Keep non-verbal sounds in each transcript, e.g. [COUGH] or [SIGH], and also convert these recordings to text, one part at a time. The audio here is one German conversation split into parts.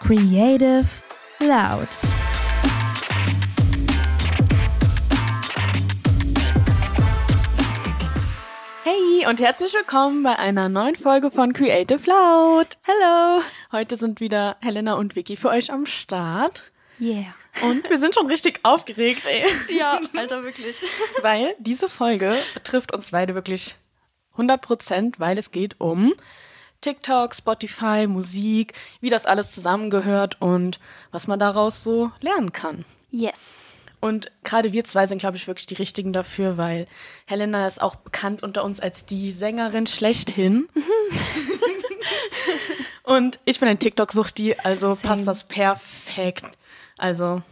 Creative Loud. Hey und herzlich willkommen bei einer neuen Folge von Creative Loud. Hello. Heute sind wieder Helena und Vicky für euch am Start. Yeah. Und wir sind schon richtig aufgeregt, ey. Ja, Alter, wirklich. Weil diese Folge betrifft uns beide wirklich 100 Prozent, weil es geht um TikTok, Spotify, Musik, wie das alles zusammengehört und was man daraus so lernen kann. Yes. Und gerade wir zwei sind, glaube ich, wirklich die Richtigen dafür, weil Helena ist auch bekannt unter uns als die Sängerin schlechthin. [LAUGHS] und ich bin ein TikTok-Suchti, also Same. passt das perfekt. Also,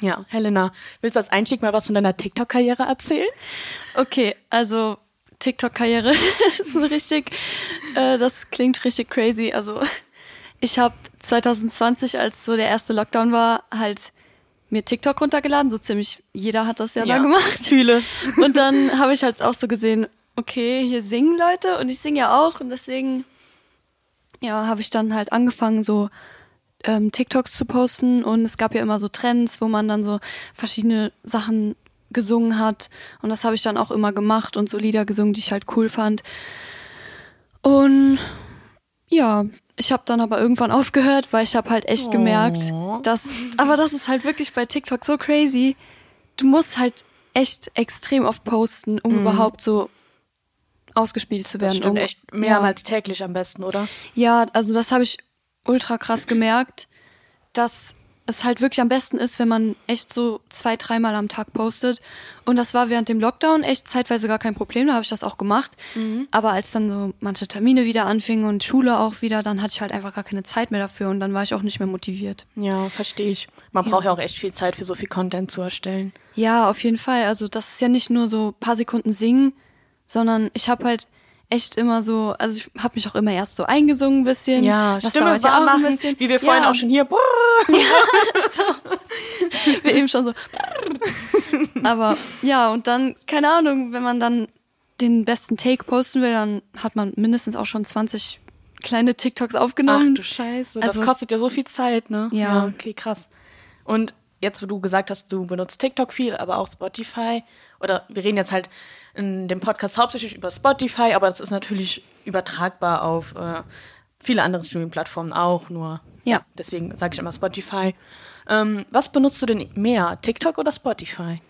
ja, Helena, willst du als Einstieg mal was von deiner TikTok-Karriere erzählen? Okay, also TikTok-Karriere [LAUGHS] ist ein richtig, äh, das klingt richtig crazy. Also ich habe 2020, als so der erste Lockdown war, halt mir TikTok runtergeladen. So ziemlich jeder hat das ja, da gemacht. Fühle. [LAUGHS] Und dann habe ich halt auch so gesehen, okay, hier singen Leute und ich singe ja auch und deswegen ja, habe ich dann halt angefangen so ähm, TikToks zu posten und es gab ja immer so Trends, wo man dann so verschiedene Sachen gesungen hat und das habe ich dann auch immer gemacht und so Lieder gesungen, die ich halt cool fand. Und ja, ich habe dann aber irgendwann aufgehört, weil ich habe halt echt gemerkt, Oh. dass aber das ist halt wirklich bei TikTok so crazy. Du musst halt echt extrem oft posten, um überhaupt so ausgespielt zu Mhm. Das werden. stimmt um, echt mehrmals täglich am besten, oder? ja, also das habe ich ultra krass gemerkt, dass es halt wirklich am besten ist, wenn man echt so zwei, dreimal am Tag postet. Und das war während dem Lockdown echt zeitweise gar kein Problem, da habe ich das auch gemacht. Aber als dann so manche Termine wieder anfingen und Schule auch wieder, dann hatte ich halt einfach gar keine Zeit mehr dafür und dann war ich auch nicht mehr motiviert. Ja, verstehe ich. Man braucht ja auch echt viel Zeit für so viel Content zu erstellen. Ja, auf jeden Fall. Also das ist ja nicht nur so paar Sekunden singen, sondern ich habe halt echt immer so, also ich habe mich auch immer erst so eingesungen ein bisschen. Ja, Das Stimme dauert ja auch ein machen, bisschen. wie wir vorhin Ja. auch schon hier. [LAUGHS] wir eben schon so. Aber ja, und dann, keine Ahnung, wenn man dann den besten Take posten will, dann hat man mindestens auch schon 20 kleine TikToks Ach aufgenommen. du Scheiße, das Also- kostet ja so viel Zeit, ne? Ja. okay, krass. Und jetzt, wo du gesagt hast, du benutzt TikTok viel, aber auch Spotify, oder wir reden jetzt halt in dem Podcast hauptsächlich über Spotify, aber das ist natürlich übertragbar auf äh, viele andere Streaming-Plattformen auch, nur Ja. deswegen sage ich immer Spotify. Ähm, was benutzt du denn mehr, TikTok oder Spotify?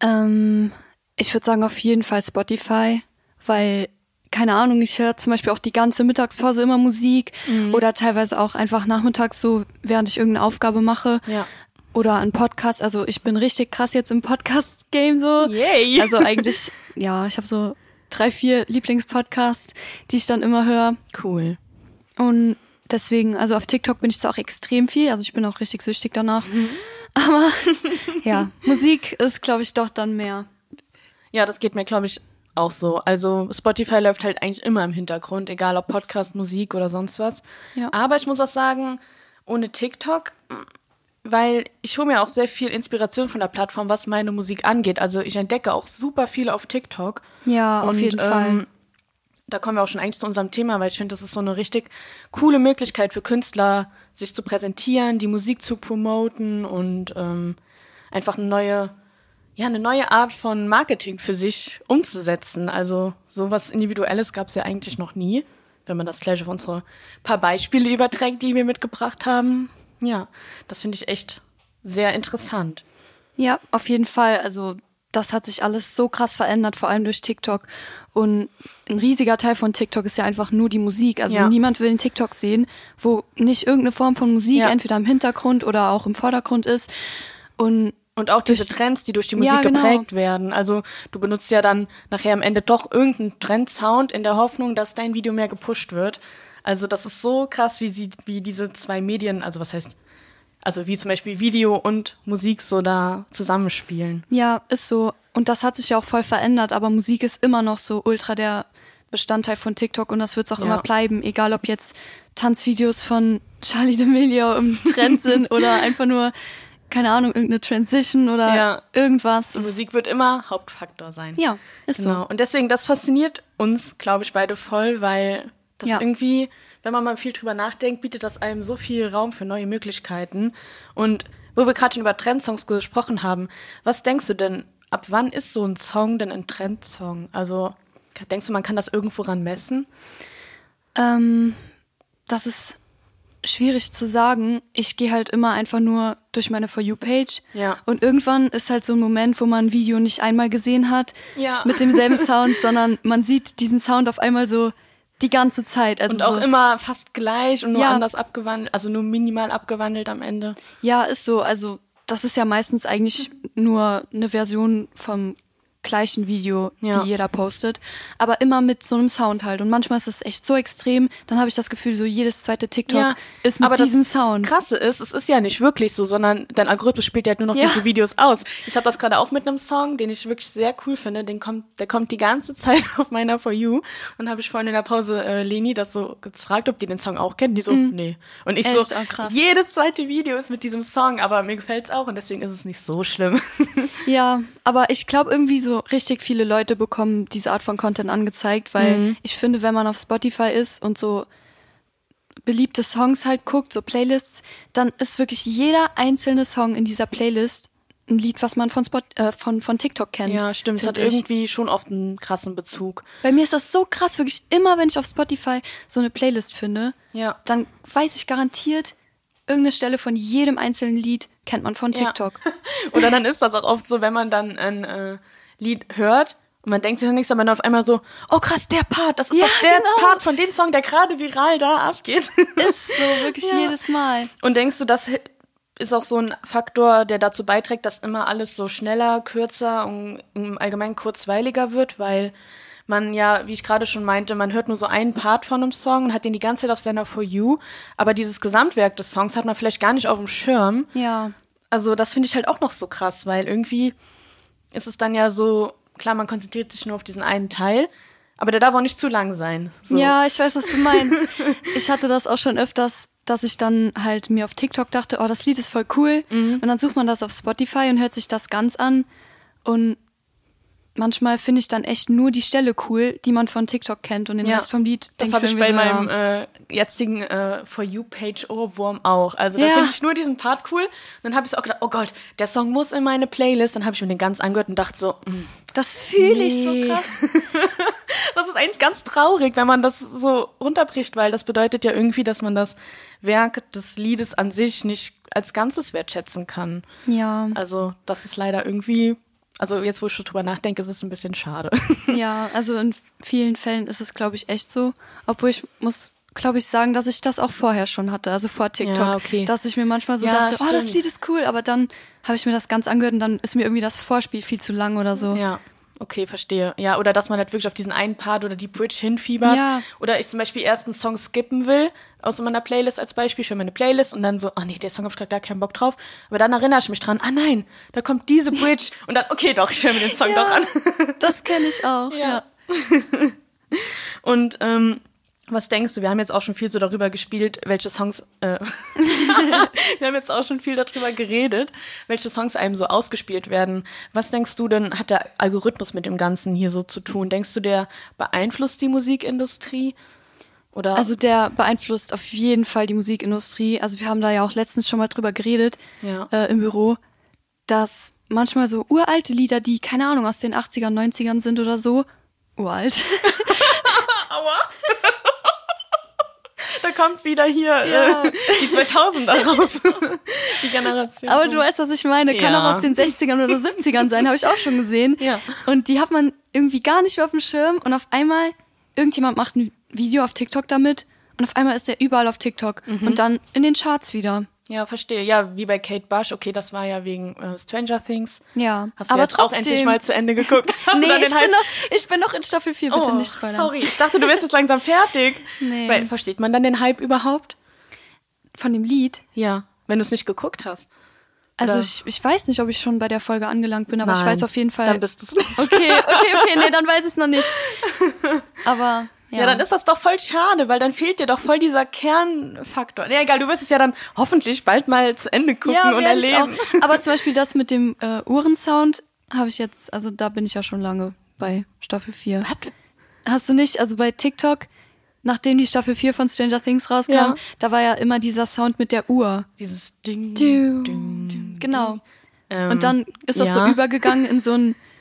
Ähm, ich würde sagen auf jeden Fall Spotify, weil keine Ahnung, ich höre zum Beispiel auch die ganze Mittagspause immer Musik Mhm. oder teilweise auch einfach nachmittags so, während ich irgendeine Aufgabe mache. Ja. Oder ein Podcast. Also ich bin richtig krass jetzt im Podcast-Game so. Yay. [LAUGHS] Also eigentlich, ja, ich habe so drei, vier Lieblingspodcasts, die ich dann immer höre. Cool. Und deswegen, also auf TikTok bin ich zwar auch extrem viel, also ich bin auch richtig süchtig danach. [LAUGHS] Aber ja, Musik ist, glaube ich, doch dann mehr. Ja, das geht mir, glaube ich, auch so. Also Spotify läuft halt eigentlich immer im Hintergrund, egal ob Podcast, Musik oder sonst was. Ja. Aber ich muss auch sagen, ohne TikTok, weil ich hole mir auch sehr viel Inspiration von der Plattform, was meine Musik angeht. Also ich entdecke auch super viel auf TikTok. Ja, auf Und, jeden Fall. ähm, Da kommen wir auch schon eigentlich zu unserem Thema, weil ich finde, das ist so eine richtig coole Möglichkeit für Künstler, sich zu präsentieren, die Musik zu promoten und ähm, einfach eine neue, ja, eine neue Art von Marketing für sich umzusetzen. Also sowas Individuelles gab es ja eigentlich noch nie, wenn man das gleich auf unsere paar Beispiele überträgt, die wir mitgebracht haben. Ja, das finde ich echt sehr interessant. Ja, auf jeden Fall. Also das hat sich alles so krass verändert, vor allem durch TikTok. Und ein riesiger Teil von TikTok ist ja einfach nur die Musik. Also Ja. niemand will einen TikTok sehen, wo nicht irgendeine Form von Musik Ja. entweder im Hintergrund oder auch im Vordergrund ist. Und Und auch diese Durch- Trends, die durch die Musik Ja, genau. geprägt werden. Also du benutzt ja dann nachher am Ende doch irgendeinen Trend-Sound in der Hoffnung, dass dein Video mehr gepusht wird. Also das ist so krass, wie sie, wie diese zwei Medien, also was heißt, also wie zum Beispiel Video und Musik so da zusammenspielen. ja, ist so. Und das hat sich ja auch voll verändert, aber Musik ist immer noch so ultra der Bestandteil von TikTok und das wird es auch Ja. immer bleiben, egal ob jetzt Tanzvideos von Charlie D'Amelio im [LAUGHS] Trend sind oder einfach nur, keine Ahnung, irgendeine Transition oder Ja. irgendwas. Musik wird immer Hauptfaktor sein. Ja, ist genau. so. Und deswegen, das fasziniert uns, glaube ich, beide voll, weil das Ja. irgendwie wenn man mal viel drüber nachdenkt, bietet das einem so viel Raum für neue Möglichkeiten. Und wo wir gerade schon über Trendsongs gesprochen haben, was denkst du denn, ab wann ist so ein Song denn ein Trendsong? Also denkst du, man kann das irgendwo ran messen? Ähm, das ist schwierig zu sagen. Ich gehe halt immer einfach nur durch meine For You-Page. Ja. Und irgendwann ist halt so ein Moment, wo man ein Video nicht einmal gesehen hat Ja. mit demselben [LAUGHS] Sound, sondern man sieht diesen Sound auf einmal so die ganze Zeit. Also Und auch so, immer fast gleich und nur Ja. anders abgewandelt, also nur minimal abgewandelt am Ende. Ja, ist so. Also das ist ja meistens eigentlich nur eine Version vom gleichen Video, Ja. die jeder postet, aber immer mit so einem Sound halt. Und manchmal ist es echt so extrem, dann habe ich das Gefühl, so jedes zweite TikTok ist mit aber diesem das Sound. Krasse ist, es ist ja nicht wirklich so, sondern dein Algorithmus spielt ja halt nur noch Ja. diese Videos aus. Ich habe das gerade auch mit einem Song, den ich wirklich sehr cool finde. Den kommt, der kommt die ganze [LAUGHS] Zeit auf meiner For You. Und habe ich vorhin in der Pause äh, Leni das so gefragt, ob die den Song auch kennt. Die so, nee. Und ich Mhm. Echt? so, Oh, jedes zweite Video ist mit diesem Song, aber mir gefällt's auch und deswegen ist es nicht so schlimm. [LAUGHS] Ja, aber ich glaube irgendwie so richtig viele Leute bekommen diese Art von Content angezeigt, weil Mhm. ich finde, wenn man auf Spotify ist und so beliebte Songs halt guckt, so Playlists, dann ist wirklich jeder einzelne Song in dieser Playlist ein Lied, was man von Spot, äh, von von TikTok kennt. ja, stimmt. Es hat ich. irgendwie schon oft einen krassen Bezug. Bei mir ist das so krass, wirklich immer, wenn ich auf Spotify so eine Playlist finde, Ja. dann weiß ich garantiert, irgendeine Stelle von jedem einzelnen Lied kennt man von Ja. TikTok. [LAUGHS] Oder dann ist das auch oft so, wenn man dann ein äh, Lied hört und man denkt sich dann nichts, aber dann auf einmal so, oh krass, der Part, das ist Ja, doch der genau. Part von dem Song, der gerade viral da abgeht. [LAUGHS] Ist so, wirklich Ja. jedes Mal. Und denkst du, das ist auch so ein Faktor, der dazu beiträgt, dass immer alles so schneller, kürzer und im Allgemeinen kurzweiliger wird, weil man ja, wie ich gerade schon meinte, man hört nur so einen Part von einem Song und hat den die ganze Zeit auf seiner For You, aber dieses Gesamtwerk des Songs hat man vielleicht gar nicht auf dem Schirm. Ja. Also das finde ich halt auch noch so krass, weil irgendwie ist es dann ja so, klar, man konzentriert sich nur auf diesen einen Teil, aber der darf auch nicht zu lang sein. So. Ja, ich weiß, was du meinst. ich hatte das auch schon öfters, dass ich dann halt mir auf TikTok dachte, oh, das Lied ist voll cool. Mhm. Und dann sucht man das auf Spotify und hört sich das ganz an. Und manchmal finde ich dann echt nur die Stelle cool, die man von TikTok kennt. Und den Ja, Rest vom Lied Das habe ich mir bei so, meinem ja. äh, jetzigen äh, For You-Page Ohrwurm auch. Also da Ja. finde ich nur diesen Part cool. Dann habe ich so auch gedacht, oh Gott, der Song muss in meine Playlist. Dann habe ich mir den ganz angehört und dachte so, mm, Das fühle ich Nee. so krass. [LAUGHS] das ist eigentlich ganz traurig, wenn man das so runterbricht, weil das bedeutet ja irgendwie, dass man das Werk des Liedes an sich nicht als Ganzes wertschätzen kann. Ja, Also das ist leider irgendwie, also jetzt wo ich schon drüber nachdenke, ist es ein bisschen schade. ja, also in vielen Fällen ist es, glaube ich, echt so. Obwohl ich muss, glaube ich, sagen, dass ich das auch vorher schon hatte, also vor TikTok. Ja, okay. Dass ich mir manchmal so Ja, dachte, oh, das stimmt. Lied ist cool, aber dann habe ich mir das ganz angehört und dann ist mir irgendwie das Vorspiel viel zu lang oder so. Ja, okay, verstehe. Ja, oder dass man halt wirklich auf diesen einen Part oder die Bridge hinfiebert. Ja. Oder ich zum Beispiel erst einen Song skippen will, aus meiner Playlist als Beispiel, für meine Playlist und dann so, oh nee, der Song hab ich gerade gar keinen Bock drauf. Aber dann erinnere ich mich dran, ah nein, da kommt diese [LAUGHS] Bridge. Und dann, okay, doch, ich höre mir den Song Ja, doch an. Das kenne ich auch. Ja. [LAUGHS] Und ähm, was denkst du? Wir haben jetzt auch schon viel so darüber gespielt, welche Songs. Äh, [LAUGHS] wir haben jetzt auch schon viel darüber geredet, welche Songs einem so ausgespielt werden. Was denkst du denn, hat der Algorithmus mit dem Ganzen hier so zu tun? Denkst du, der beeinflusst die Musikindustrie? Oder? Also der beeinflusst auf jeden Fall die Musikindustrie. Also wir haben da ja auch letztens schon mal drüber geredet Ja. äh, im Büro, dass manchmal so uralte Lieder, die keine Ahnung aus den 80ern, 90ern sind oder so, uralt. [LAUGHS] Aua. [LAUGHS] da kommt wieder hier Ja. äh, die 2000er raus. [LAUGHS] die Generation. Aber du weißt, was ich meine. Kann Ja. auch aus den 60ern oder 70ern sein, habe ich auch schon gesehen. Ja. Und die hat man irgendwie gar nicht mehr auf dem Schirm und auf einmal irgendjemand macht ein Video auf TikTok damit und auf einmal ist der überall auf TikTok Mhm. und dann in den Charts wieder. Ja, verstehe. Ja, wie bei Kate Bush. Okay, das war ja wegen äh, Stranger Things. Ja. Hast du Aber jetzt auch trotzdem- endlich mal zu Ende geguckt? [LAUGHS] Hast nee, ich den bin, Hype- noch, ich bin noch in Staffel 4, bitte oh, nicht spoilern. sorry. Ich dachte, du wärst jetzt langsam fertig. Nee. Weil, versteht man dann den Hype überhaupt? Von dem Lied? Ja, wenn du es nicht geguckt hast. Also ich, ich weiß nicht, ob ich schon bei der Folge angelangt bin, aber ich Nein, weiß auf jeden Fall. Dann bist du es nicht. okay, okay, okay, nee, dann weiß ich es noch nicht. [LAUGHS] Aber ja. Ja. dann ist das doch voll schade, weil dann fehlt dir doch voll dieser Kernfaktor. Ja, egal, du wirst es ja dann hoffentlich bald mal zu Ende gucken ja, und erleben. Aber zum Beispiel das mit dem äh, Uhrensound habe ich jetzt, also da bin ich ja schon lange bei Staffel 4. Hast du nicht, also bei TikTok nachdem die Staffel 4 von Stranger Things rauskam, Ja. da war ja immer dieser Sound mit der Uhr. Dieses Ding. Du, Ding. Genau. Ähm, Und dann ist das so ja. übergegangen in so einen [LAUGHS]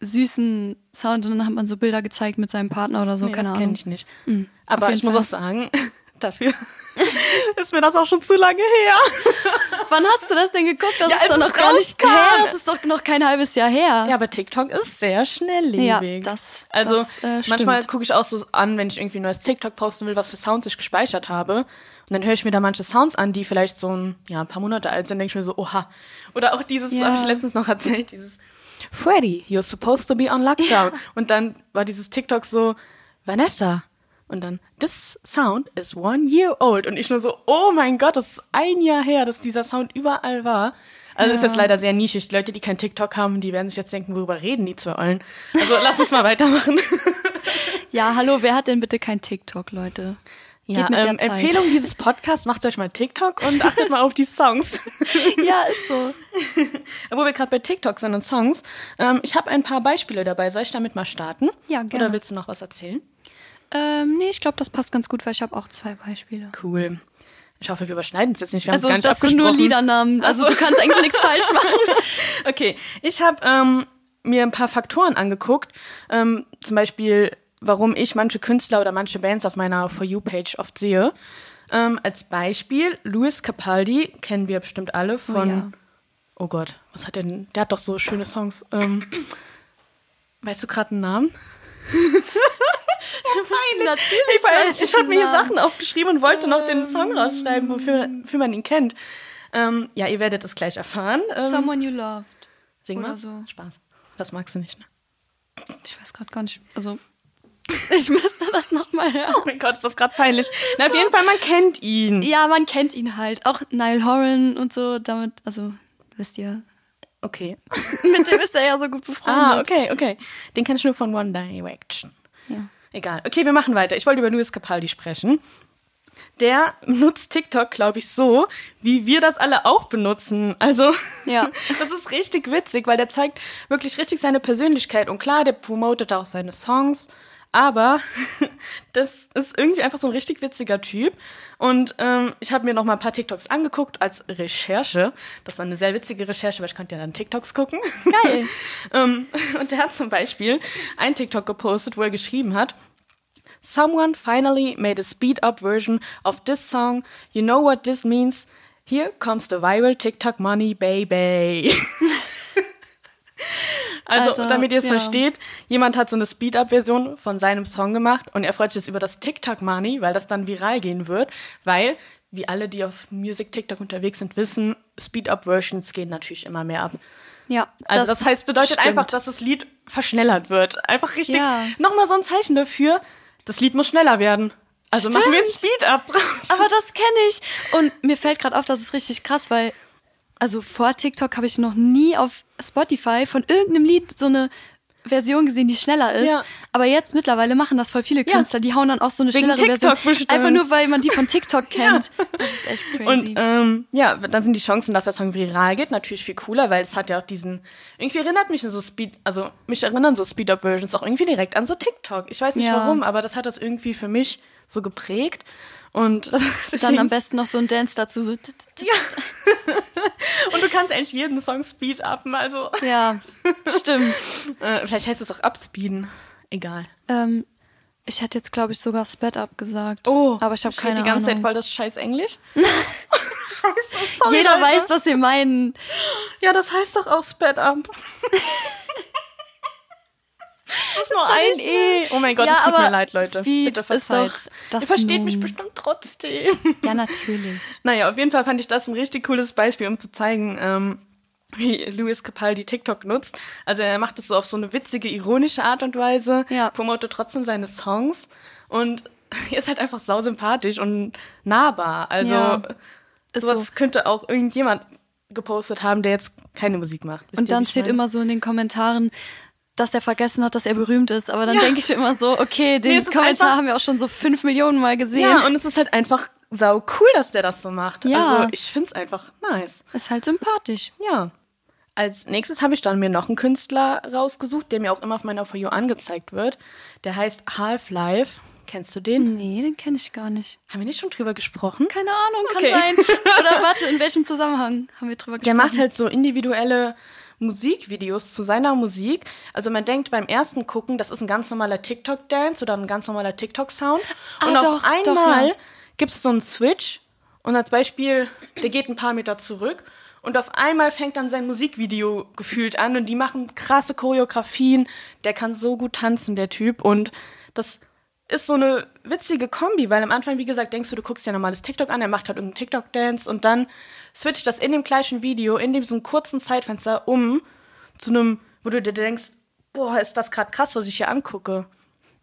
süßen Sound und dann hat man so Bilder gezeigt mit seinem Partner oder so, Nee, keine das Ahnung. kenne ich nicht. Mhm, Aber ich muss Fall. auch sagen, [LAUGHS] dafür [LAUGHS] ist mir das auch schon zu lange her. [LAUGHS] Wann hast du das denn geguckt? Das Ja, ist doch noch gar nicht her. Das ist doch noch kein halbes Jahr her. Ja, aber TikTok ist sehr schnelllebig. Ja, das- also das, äh, manchmal gucke ich auch so an, wenn ich irgendwie ein neues TikTok posten will, was für Sounds ich gespeichert habe. Und dann höre ich mir da manche Sounds an, die vielleicht so ein, ja, ein paar Monate alt sind, denke ich mir so, oha. Oder auch dieses, Ja. habe ich letztens noch erzählt, dieses Freddy, you're supposed to be on lockdown. Und dann war dieses TikTok so, Vanessa. Und dann, this sound is one year old. Und ich nur so, oh mein Gott, das ist ein Jahr her, dass dieser Sound überall war. Also ist jetzt leider sehr nischig. Die Leute, die kein TikTok haben, die werden sich jetzt denken, worüber reden die zwei Ollen. Also lass uns mal [LAUGHS] weitermachen. Ja, hallo, wer hat denn bitte kein TikTok, Leute? Ja, ähm. Empfehlung dieses Podcasts, macht euch mal TikTok und achtet mal auf die Songs. [LAUGHS] Ja, ist so. [LAUGHS] Wo wir gerade bei TikTok sind und Songs, ähm, ich habe ein paar Beispiele dabei. Soll ich damit mal starten? Ja, gerne. Oder willst du noch was erzählen? Ähm, nee, ich glaube, das passt ganz gut, weil ich habe auch zwei Beispiele. Cool. Ich hoffe, wir überschneiden es jetzt nicht. Wir haben Also, nicht das sind nur. Liedernamen. Also, Ach so. du kannst eigentlich nichts falsch machen. [LAUGHS] Okay, ich habe ähm, mir ein paar Faktoren angeguckt. Ähm, zum Beispiel, warum ich manche Künstler oder manche Bands auf meiner For You-Page oft sehe. Ähm, als Beispiel, Louis Capaldi, kennen wir bestimmt alle von. ja. Oh Gott, was hat der denn? Der hat doch so schöne Songs. Ähm, weißt du gerade einen Namen? [LAUGHS] Natürlich. Ich, weiß, ich habe mir hier. Sachen aufgeschrieben und wollte noch den Song rausschreiben, wofür, wofür man ihn kennt. Ähm, ja, ihr werdet es gleich erfahren. Ähm, Someone You Loved. sing mal. so. Spaß. Das magst du nicht, ne? Ich weiß gerade gar nicht. Also, ich müsste das nochmal hören. Oh mein Gott, ist das gerade peinlich. Na, auf jeden Fall, man kennt ihn. Ja, man kennt ihn halt. Auch Niall Horan und so. Damit, also, wisst ihr. Okay. [LAUGHS] Mit dem ist er ja so gut befreundet. Ah, okay, okay. Den kenn ich nur von One Direction. Ja. Egal. Okay, wir machen weiter. Ich wollte über Louis Capaldi sprechen. Der nutzt TikTok, glaube ich, so, wie wir das alle auch benutzen. Also, [LAUGHS] Ja. das ist richtig witzig, weil der zeigt wirklich richtig seine Persönlichkeit. Und klar, der promotet auch seine Songs, aber [LAUGHS] das ist irgendwie einfach so ein richtig witziger Typ. Und ähm, ich habe mir noch mal ein paar TikToks angeguckt als Recherche. Das war eine sehr witzige Recherche, weil ich konnte ja dann TikToks gucken. Geil. [LAUGHS] ähm, und der hat zum Beispiel ein TikTok gepostet, wo er geschrieben hat, Someone finally made a speed-up version of this song. You know what this means? Here comes the viral TikTok money, baby. [LAUGHS] also, Also, damit ihr es ja. versteht, jemand hat so eine Speed-up-Version von seinem Song gemacht und er freut sich jetzt über das TikTok Money, weil das dann viral gehen wird, weil, wie alle, die auf Music TikTok unterwegs sind, wissen, Speed-up-Versions gehen natürlich immer mehr ab. Ja. Also das, heißt, bedeutet stimmt. einfach, dass das Lied verschnellert wird. Einfach richtig. Ja. Nochmal so ein Zeichen dafür, das Lied muss schneller werden. Also machen wir ein Stimmt. Speed-Up draus. Aber das kenne ich. Und mir fällt gerade auf, das ist richtig krass, weil, also vor TikTok habe ich noch nie auf Spotify von irgendeinem Lied so eine Version gesehen, die schneller ist. Ja. Aber jetzt mittlerweile machen das voll viele Ja. Künstler. Die hauen dann auch so eine Wegen schnellere TikTok Version. bestimmt. Einfach nur, weil man die von TikTok [LAUGHS] kennt. Das ist echt crazy. Und ähm, ja, dann sind die Chancen, dass der Song viral geht, natürlich viel cooler, weil es hat ja auch diesen. Irgendwie erinnert mich so Speed, also mich erinnern so Speed-Up-Versions auch irgendwie direkt an so TikTok. Ich weiß nicht Ja. warum, aber das hat das irgendwie für mich so geprägt. Und [LAUGHS] dann am besten noch so ein Dance dazu. So. [LAUGHS] und du kannst eigentlich jeden Song Speed-upen, also Ja, [LAUGHS] stimmt. äh, vielleicht heißt es auch Upspeeden. Egal. Ähm, ich hätte jetzt, glaube ich, sogar Sped Up gesagt. Oh, aber ich habe keine die ganze Ahnung. Zeit voll das scheiß Englisch. Scheiße, sorry, Jeder Leute. weiß, was wir meinen. Ja, das heißt doch auch Sped Up. Das ist nur ein E. Oh mein Gott, Ja, es tut mir leid, Leute. Speed Bitte das Ihr versteht mich Nomen. bestimmt trotzdem. [LAUGHS] Ja, natürlich. Naja, auf jeden Fall fand ich das ein richtig cooles Beispiel, um zu zeigen, ähm, wie Louis Capaldi TikTok nutzt. Also er macht es so auf so eine witzige, ironische Art und Weise, Ja. promotet trotzdem seine Songs und [LAUGHS] ist halt einfach sausympathisch und nahbar. Also Ja, sowas so. könnte auch irgendjemand gepostet haben, der jetzt keine Musik macht. Wisst Und dann steht immer so in den Kommentaren, dass er vergessen hat, dass er berühmt ist. Aber dann Ja. denke ich immer so, okay, den Nee, es Kommentar haben wir auch schon so fünf Millionen Mal gesehen. Ja, und es ist halt einfach sau cool, dass der das so macht. Ja. Also ich find's einfach nice. ist halt sympathisch. Ja. Als nächstes habe ich dann mir noch einen Künstler rausgesucht, der mir auch immer auf meiner For You angezeigt wird. Der heißt Half-Life. Kennst du den? Nee, den kenne ich gar nicht. Haben wir nicht schon drüber gesprochen? Keine Ahnung, kann Okay. sein. [LAUGHS] Oder warte, in welchem Zusammenhang haben wir drüber Der gesprochen? macht halt so individuelle Musikvideos zu seiner Musik. Also man denkt beim ersten Gucken, das ist ein ganz normaler TikTok-Dance oder ein ganz normaler TikTok-Sound. Ah, und doch, auf doch, einmal ja. gibt es so einen Switch und als Beispiel, der geht ein paar Meter zurück und auf einmal fängt dann sein Musikvideo gefühlt an und die machen krasse Choreografien. Der kann so gut tanzen, der Typ. Und das ist so eine witzige Kombi, weil am Anfang, wie gesagt, denkst du, du guckst dir normales TikTok an, er macht halt irgendeinen TikTok-Dance und dann switcht das in dem gleichen Video, in diesem kurzen Zeitfenster um zu einem, wo du dir denkst, boah, ist das gerade krass, was ich hier angucke.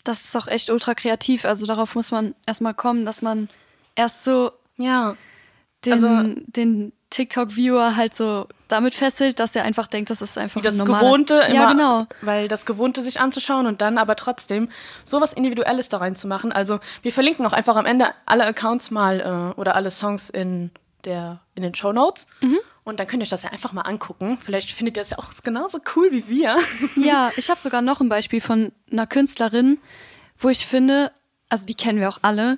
Das ist auch echt ultra kreativ. Also darauf muss man erstmal kommen, dass man erst so Ja. den, Also- den TikTok-Viewer halt so damit fesselt, dass er einfach denkt, das ist einfach das normaler... Gewohnte immer, Ja, genau. weil das Gewohnte sich anzuschauen und dann aber trotzdem sowas Individuelles da reinzumachen. Also wir verlinken auch einfach am Ende alle Accounts mal äh, oder alle Songs in der in den Show Notes Mhm. und dann könnt ihr euch das ja einfach mal angucken. Vielleicht findet ihr es ja auch genauso cool wie wir. [LAUGHS] Ja, ich habe sogar noch ein Beispiel von einer Künstlerin, wo ich finde, also die kennen wir auch alle,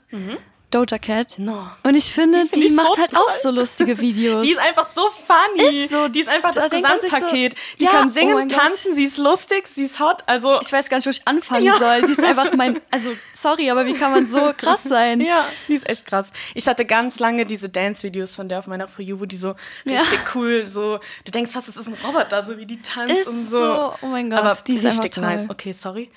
Doja Cat. No. Und ich finde, Die die, find ich macht so halt toll. auch so lustige [LAUGHS] Videos. Die ist einfach so funny. Ist so. Die ist einfach Da das sich so, Gesamtpaket. die ja, kann oh singen, Gott. tanzen, sie ist lustig, sie ist hot. Also ich weiß gar nicht, wo ich anfangen Ja. soll. Die ist [LAUGHS] einfach mein, also sorry, aber wie kann man so krass sein? Ja, die ist echt krass. Ich hatte ganz lange diese Dance-Videos von der auf meiner For You, wo die so Ja. richtig cool, so, du denkst fast, es ist ein Roboter, so wie die tanzt Ist und so. so, oh mein Gott, Aber die ist richtig nice. Okay, sorry.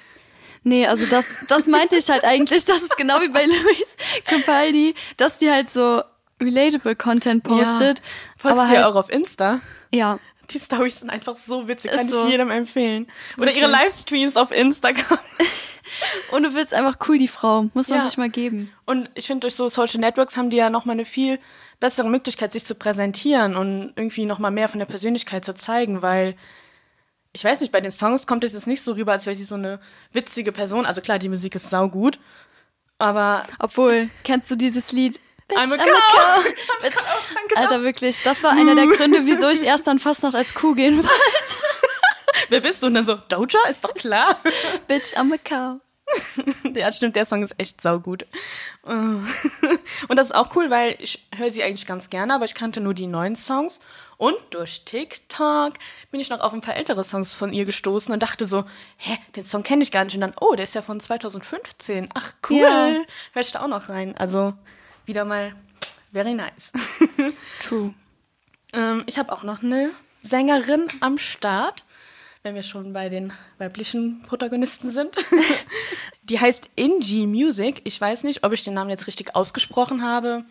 Nee, also das, das meinte ich halt eigentlich, das ist genau wie bei [LAUGHS] Luis Capaldi, dass die halt so relatable Content postet. Ja. Folgst aber halt, auch auf Insta? ja, Die Stories sind einfach so witzig, kann so. ich jedem empfehlen. Oder Wirklich. ihre Livestreams auf Instagram. und du willst einfach cool, die Frau. Muss man Ja. sich mal geben. Und ich finde, durch so Social Networks haben die ja nochmal eine viel bessere Möglichkeit, sich zu präsentieren und irgendwie nochmal mehr von der Persönlichkeit zu zeigen, weil ich weiß nicht, bei den Songs kommt es jetzt nicht so rüber, als wäre sie so eine witzige Person. Also klar, die Musik ist saugut, aber Obwohl, kennst du dieses Lied? Bitch, I'm a I'm a cow. cow. [LAUGHS] Gedacht. Alter, wirklich, das war einer der Gründe, wieso ich erst dann fast noch als Kuh gehen wollte. [LAUGHS] wer bist du? Und dann so, Doja, ist doch klar. Bitch, I'm a cow. [LAUGHS] ja, stimmt, der Song ist echt saugut. Äh. [LAUGHS] Und das ist auch cool, weil ich höre sie eigentlich ganz gerne, aber ich kannte nur die neuen Songs. Und durch TikTok bin ich noch auf ein paar ältere Songs von ihr gestoßen und dachte so, hä, den Song kenne ich gar nicht. Und dann, oh, der ist ja von 2015. Ach, cool. Ja. Hör ich da auch noch rein. Also, wieder mal very nice. [LAUGHS] True. Ähm, ich habe auch noch eine Sängerin am Start, wenn wir schon bei den weiblichen Protagonisten sind. [LAUGHS] Die heißt Ingie Music. Ich weiß nicht, ob ich den Namen jetzt richtig ausgesprochen habe.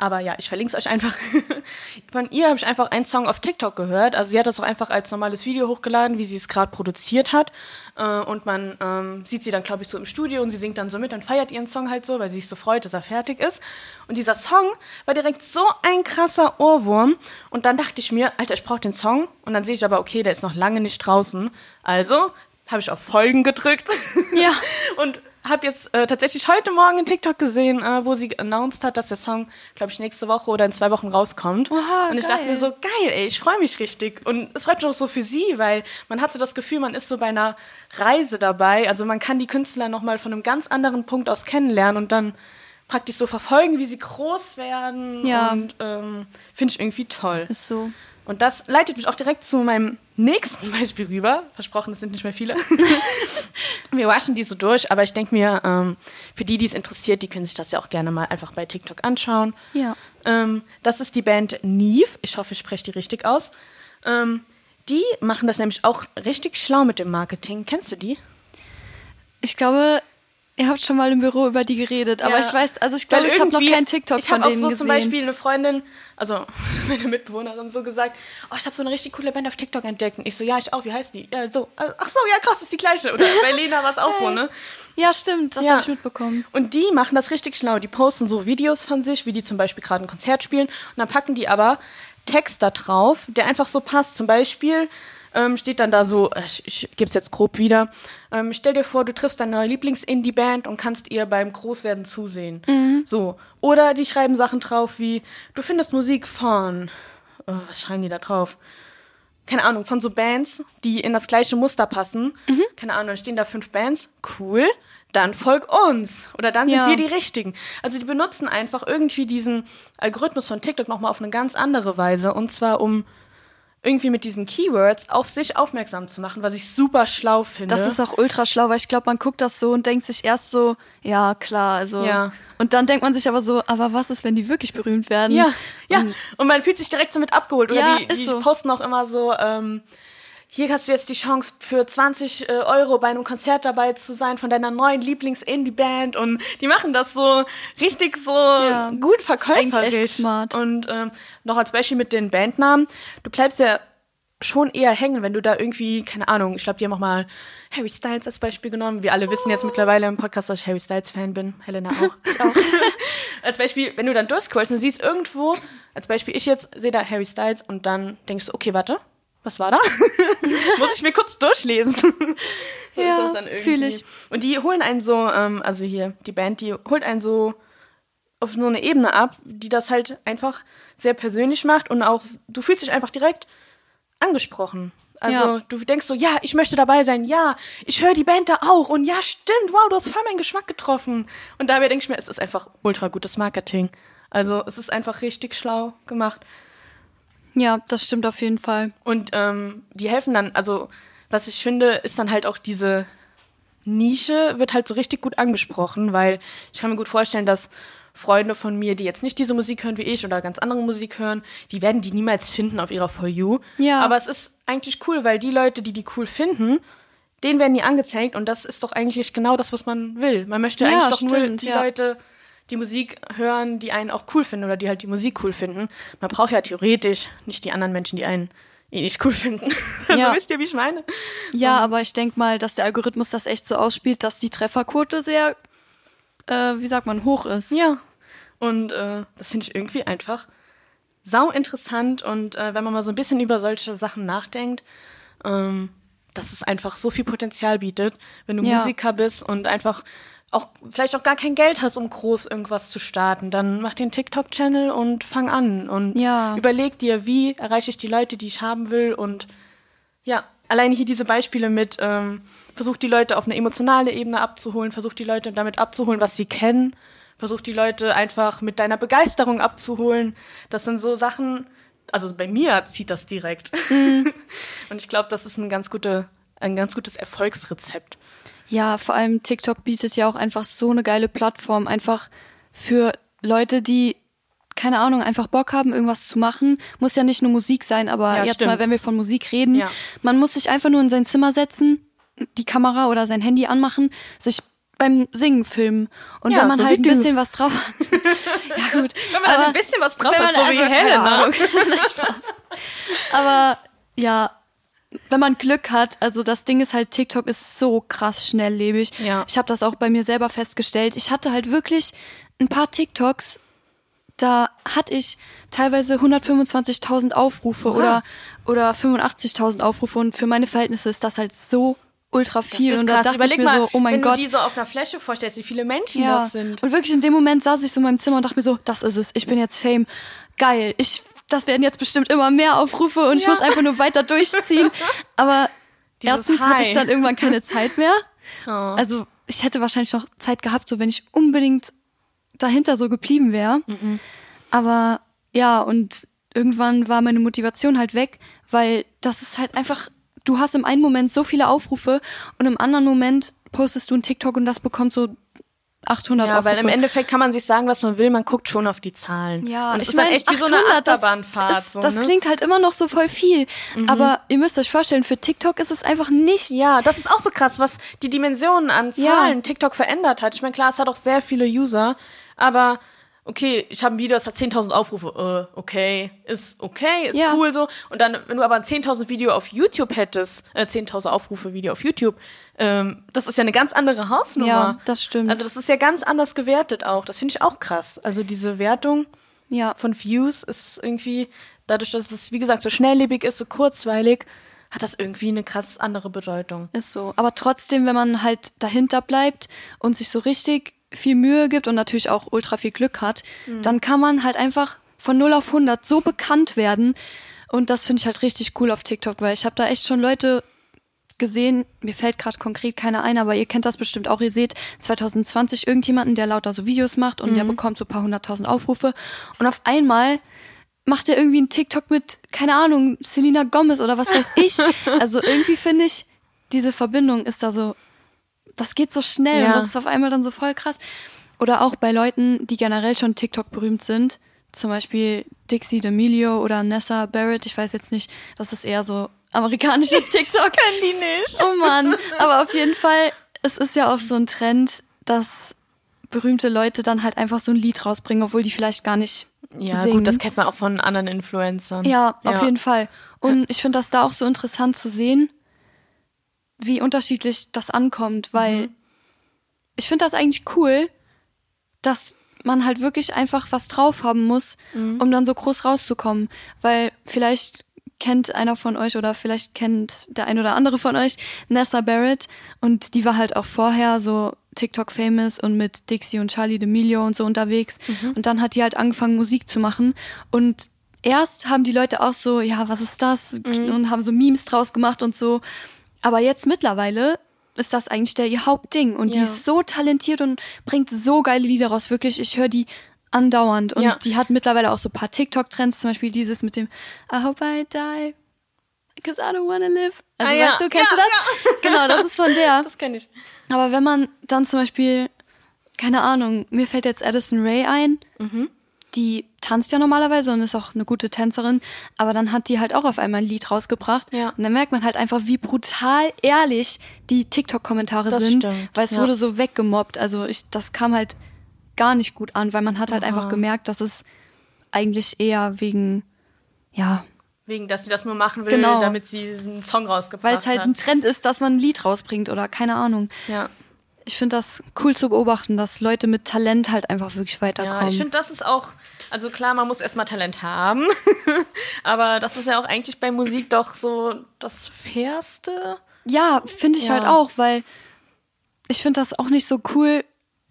Aber ja, ich verlinke es euch einfach. [LAUGHS] Von ihr habe ich einfach einen Song auf TikTok gehört. Also sie hat das auch einfach als normales Video hochgeladen, wie sie es gerade produziert hat. Äh, Und man ähm, sieht sie dann, glaube ich, so im Studio und sie singt dann so mit und feiert ihren Song halt so, weil sie sich so freut, dass er fertig ist. Und dieser Song war direkt so ein krasser Ohrwurm. Und dann dachte ich mir, Alter, ich brauche den Song. Und dann sehe ich aber, okay, der ist noch lange nicht draußen. Also habe ich auf Folgen gedrückt. Ja. [LAUGHS] Und habe jetzt äh, tatsächlich heute Morgen einen TikTok gesehen, äh, wo sie announced hat, dass der Song, glaube ich, nächste Woche oder in zwei Wochen rauskommt. Oha, und ich geil. dachte mir so, geil, ey, ich freue mich richtig. Und es freut mich auch so für sie, weil man hat so das Gefühl, man ist so bei einer Reise dabei. Also man kann die Künstler nochmal von einem ganz anderen Punkt aus kennenlernen und dann praktisch so verfolgen, wie sie groß werden. Ja. Und ähm, finde ich irgendwie toll. Ist so. Und das leitet mich auch direkt zu meinem nächsten [LAUGHS] Beispiel rüber. Versprochen, es sind nicht mehr viele. [LAUGHS] Wir waschen die so durch, aber ich denke mir, ähm, für die, die es interessiert, die können sich das ja auch gerne mal einfach bei TikTok anschauen. Ja. Ähm, das ist die Band Neve. Ich hoffe, ich spreche die richtig aus. Ähm, die machen das nämlich auch richtig schlau mit dem Marketing. Kennst du die? Ich glaube, ihr habt schon mal im Büro über die geredet, aber Ja. ich weiß, also ich glaube, ich habe noch keinen TikTok ich von denen auch so zum Beispiel eine Freundin, also [LAUGHS] meine Mitbewohnerin, so gesagt, oh, ich habe so eine richtig coole Band auf TikTok entdeckt. Und ich so, ja, ich auch, wie heißt die? Ja, so, ach so, ja, krass, ist die gleiche. Oder [LAUGHS] bei Lena war es auch so, ne? ja, stimmt, das Ja. habe ich mitbekommen. Und die machen das richtig schlau. Die posten so Videos von sich, wie die zum Beispiel gerade ein Konzert spielen. Und dann packen die aber Text da drauf, der einfach so passt. Zum Beispiel ähm, steht dann da so, äh, ich, ich gebe es jetzt grob wieder, ähm, stell dir vor, du triffst deine Lieblings-Indie-Band und kannst ihr beim Großwerden zusehen. So. Oder die schreiben Sachen drauf wie, du findest Musik von, oh, was schreiben die da drauf? keine Ahnung, von so Bands, die in das gleiche Muster passen. Keine Ahnung, dann stehen da fünf Bands, cool. dann folg uns oder dann sind Ja. wir die Richtigen. Also die benutzen einfach irgendwie diesen Algorithmus von TikTok nochmal auf eine ganz andere Weise und zwar um irgendwie mit diesen Keywords auf sich aufmerksam zu machen, was ich super schlau finde. Das ist auch ultra schlau, weil ich glaube, man guckt das so und denkt sich erst so, ja, klar, also. Ja. Und dann denkt man sich aber so, aber was ist, wenn die wirklich berühmt werden? Ja, ja. Und, Und man fühlt sich direkt so mit abgeholt. Oder Ja, die, ist die so. posten auch immer so, ähm, hier hast du jetzt die Chance für 20 äh, Euro bei einem Konzert dabei zu sein von deiner neuen Lieblings-Indie-Band. Und die machen das so richtig so gut verkäuferisch. echt smart. Und ähm, noch als Beispiel mit den Bandnamen. Du bleibst ja schon eher hängen, wenn du da irgendwie, keine Ahnung, ich glaube, die haben auch mal Harry Styles als Beispiel genommen. Wir alle wissen jetzt mittlerweile im Podcast, dass ich Harry Styles Fan bin. Helena auch. [LAUGHS] Ich auch. [LAUGHS] als Beispiel, wenn du dann durchscrollst und siehst irgendwo, als Beispiel ich jetzt, sehe da Harry Styles und dann denkst du, okay, warte, was war da? [LAUGHS] Muss ich mir kurz durchlesen. [LAUGHS] so [LAUGHS] Ja, ist das dann irgendwie. fühl ich. Und die holen einen so, ähm, also hier, die Band, die holt einen so auf so eine Ebene ab, die das halt einfach sehr persönlich macht und auch, du fühlst dich einfach direkt angesprochen. Also Ja. du denkst so, ja, ich möchte dabei sein, ja, ich höre die Band da auch und ja, stimmt, wow, du hast voll meinen Geschmack getroffen. Und dabei denke ich mir, es ist einfach ultra gutes Marketing. Also es ist einfach richtig schlau gemacht. Ja, das stimmt auf jeden Fall. Und ähm, die helfen dann, also was ich finde, ist dann halt auch diese Nische wird halt so richtig gut angesprochen, weil ich kann mir gut vorstellen, dass Freunde von mir, die jetzt nicht diese Musik hören wie ich oder ganz andere Musik hören, die werden die niemals finden auf ihrer For You. Ja. Aber es ist eigentlich cool, weil die Leute, die die cool finden, denen werden die angezeigt und das ist doch eigentlich genau das, was man will. Man möchte Ja, eigentlich doch nur stimmt, die ja. Leute die Musik hören, die einen auch cool finden oder die halt die Musik cool finden. Man braucht ja theoretisch nicht die anderen Menschen, die einen eh nicht cool finden. [LAUGHS] Also Ja. wisst ihr, wie ich meine? Ja, aber ich denke mal, dass der Algorithmus das echt so ausspielt, dass die Trefferquote sehr, äh, wie sagt man, hoch ist. Ja. Und äh, das finde ich irgendwie einfach sau interessant und äh, wenn man mal so ein bisschen über solche Sachen nachdenkt, ähm, dass es einfach so viel Potenzial bietet, wenn du Ja. Musiker bist und einfach auch vielleicht auch gar kein Geld hast, um groß irgendwas zu starten, dann mach den TikTok-Channel und fang an und Ja. überleg dir, wie erreiche ich die Leute, die ich haben will und ja, alleine hier diese Beispiele mit, ähm, versucht die Leute auf eine emotionale Ebene abzuholen, versucht die Leute damit abzuholen, was sie kennen, versucht die Leute einfach mit deiner Begeisterung abzuholen. Das sind so Sachen, also bei mir zieht das direkt. [LAUGHS] Und ich glaube, das ist ein ganz, gute, ein ganz gutes Erfolgsrezept. Ja, vor allem TikTok bietet ja auch einfach so eine geile Plattform, einfach für Leute, die keine Ahnung, einfach Bock haben, irgendwas zu machen. Muss ja nicht nur Musik sein, aber Ja, jetzt stimmt. mal, wenn wir von Musik reden, Ja. man muss sich einfach nur in sein Zimmer setzen, die Kamera oder sein Handy anmachen, sich beim Singen filmen. Und Ja, wenn man so halt wie ein du. bisschen was drauf hat. [LAUGHS] ja, gut. Wenn man dann Aber ein bisschen was drauf hat, so wie also, keine Helena. Ahnung. [LAUGHS] Aber ja, wenn man Glück hat, also das Ding ist halt, TikTok ist so krass schnelllebig. Ja. Ich habe das auch bei mir selber festgestellt. Ich hatte halt wirklich ein paar TikToks, da hatte ich teilweise 125.000 Aufrufe oder, oder 85.000 Aufrufe und für meine Verhältnisse ist das halt so ultra viel. Und da dachte Überleg ich mir mal, so, oh mein wenn Gott. du die so auf einer Fläche vorstellst, wie viele Menschen Ja, das sind. und wirklich in dem Moment saß ich so in meinem Zimmer und dachte mir so, das ist es, ich bin jetzt Fame. Geil, ich, das werden jetzt bestimmt immer mehr Aufrufe und ich Ja. muss einfach nur weiter durchziehen. [LAUGHS] Aber Dieses erstens hatte ich High. dann irgendwann keine Zeit mehr. Oh. Also ich hätte wahrscheinlich noch Zeit gehabt, so wenn ich unbedingt dahinter so geblieben wäre. Mhm. Aber ja, und irgendwann war meine Motivation halt weg, weil das ist halt einfach, du hast im einen Moment so viele Aufrufe und im anderen Moment postest du ein TikTok und das bekommt so 800 Ja, Aufrufe. weil im Endeffekt kann man sich sagen, was man will, man guckt schon auf die Zahlen. Ja, und ich dann meine, echt wie so eine 800, das Achterbahnfahrt. ist- so, ne? Mhm. klingt halt immer noch so voll viel. Aber ihr müsst euch vorstellen, für TikTok ist es einfach nicht. Ja, das ist auch so krass, was die Dimensionen an Ja. Zahlen TikTok verändert hat. Ich meine, klar, es hat auch sehr viele User, aber okay, ich habe ein Video, das hat 10.000 Aufrufe. Äh, okay, ist okay, ist Ja. cool so. Und dann, wenn du aber ein 10.000 Video auf YouTube hättest, äh, 10.000 Aufrufe Video auf YouTube, ähm, das ist ja eine ganz andere Hausnummer. Ja, das stimmt. Also das ist ja ganz anders gewertet auch. Das finde ich auch krass. Also diese Wertung Ja. von Views ist irgendwie, dadurch, dass es, wie gesagt, so schnelllebig ist, so kurzweilig, hat das irgendwie eine krass andere Bedeutung. Ist so. Aber trotzdem, wenn man halt dahinter bleibt und sich so richtig viel Mühe gibt und natürlich auch ultra viel Glück hat, Mhm. dann kann man halt einfach von 0 auf 100 so bekannt werden. Und das finde ich halt richtig cool auf TikTok, weil ich habe da echt schon Leute gesehen, mir fällt gerade konkret keiner ein, aber ihr kennt das bestimmt auch. Ihr seht 2020 irgendjemanden, der lauter so Videos macht und der bekommt so ein paar hunderttausend Aufrufe. Und auf einmal macht er irgendwie einen TikTok mit, keine Ahnung, Selena Gomez oder was weiß ich. [LAUGHS] Also irgendwie finde ich, diese Verbindung ist da so, das geht so schnell Ja. und das ist auf einmal dann so voll krass. Oder auch bei Leuten, die generell schon TikTok berühmt sind, zum Beispiel Dixie D'Amelio oder Nessa Barrett, ich weiß jetzt nicht, das ist eher so amerikanisches TikTok. Können die nicht. Oh Mann, aber auf jeden Fall, es ist ja auch so ein Trend, dass berühmte Leute dann halt einfach so ein Lied rausbringen, obwohl die vielleicht gar nicht Ja, singen. gut, das kennt man auch von anderen Influencern. Ja, auf jeden Fall. Und ich finde das da auch so interessant zu sehen, wie unterschiedlich das ankommt, weil Mhm. ich finde das eigentlich cool, dass man halt wirklich einfach was drauf haben muss, Mhm. um dann so groß rauszukommen. Weil vielleicht kennt einer von euch oder vielleicht kennt der ein oder andere von euch Nessa Barrett und die war halt auch vorher so TikTok famous und mit Dixie und Charlie D'Amelio und so unterwegs und dann hat die halt angefangen Musik zu machen und erst haben die Leute auch so, ja, was ist das? Und haben so Memes draus gemacht und so. Aber jetzt mittlerweile ist das eigentlich der ihr Hauptding. Und die Ja. ist so talentiert und bringt so geile Lieder raus. Wirklich, ich höre die andauernd. Und Ja. die hat mittlerweile auch so ein paar TikTok-Trends, zum Beispiel dieses mit dem I hope I die. Because I don't wanna live. Also Ah, ja. weißt du, kennst Ja, du das? [LAUGHS] Genau, das ist von der. Das kenne ich. Aber wenn man dann zum Beispiel, keine Ahnung, mir fällt jetzt Addison Ray ein, Mhm. die tanzt ja normalerweise und ist auch eine gute Tänzerin, aber dann hat die halt auch auf einmal ein Lied rausgebracht. Ja. Und dann merkt man halt einfach, wie brutal ehrlich die TikTok-Kommentare sind, stimmt, weil es ja. wurde so weggemobbt. Also ich, das kam halt gar nicht gut an, weil man hat halt einfach gemerkt, dass es eigentlich eher wegen, ja, Wegen, dass sie das nur machen will, Genau. damit sie diesen Song rausgebracht weil es halt hat. ein Trend ist, dass man ein Lied rausbringt oder keine Ahnung. ja. Ich finde das cool zu beobachten, dass Leute mit Talent halt einfach wirklich Ja, weiterkommen. ich finde, das ist auch, also klar, man muss erstmal Talent haben, [LAUGHS] aber das ist ja auch eigentlich bei Musik doch so das Fairste. Ja, finde ich Ja. halt auch, weil ich finde das auch nicht so cool,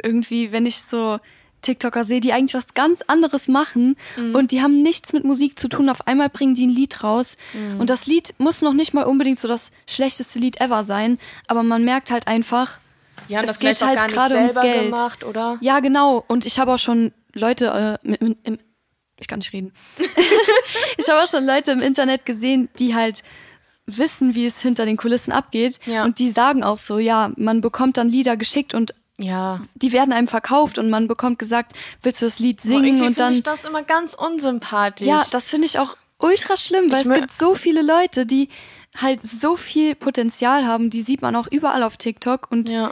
irgendwie, wenn ich so TikToker sehe, die eigentlich was ganz anderes machen Mhm. und die haben nichts mit Musik zu tun. Auf einmal bringen die ein Lied raus Mhm. und das Lied muss noch nicht mal unbedingt so das schlechteste Lied ever sein, aber man merkt halt einfach, Die haben Es das geht halt gerade ums Geld. gemacht, oder? ja genau. Und ich habe auch schon Leute äh, mit, mit, im, ich kann nicht reden. [LAUGHS] ich habe auch schon Leute im Internet gesehen, die halt wissen, wie es hinter den Kulissen abgeht. Ja. Und die sagen auch so, ja, man bekommt dann Lieder geschickt und Ja. die werden einem verkauft und man bekommt gesagt, willst du das Lied singen irgendwie und dann ich das immer ganz unsympathisch. ja, das finde ich auch ultra schlimm, weil Ich es gibt so viele Leute, die halt so viel Potenzial haben, die sieht man auch überall auf TikTok und ja,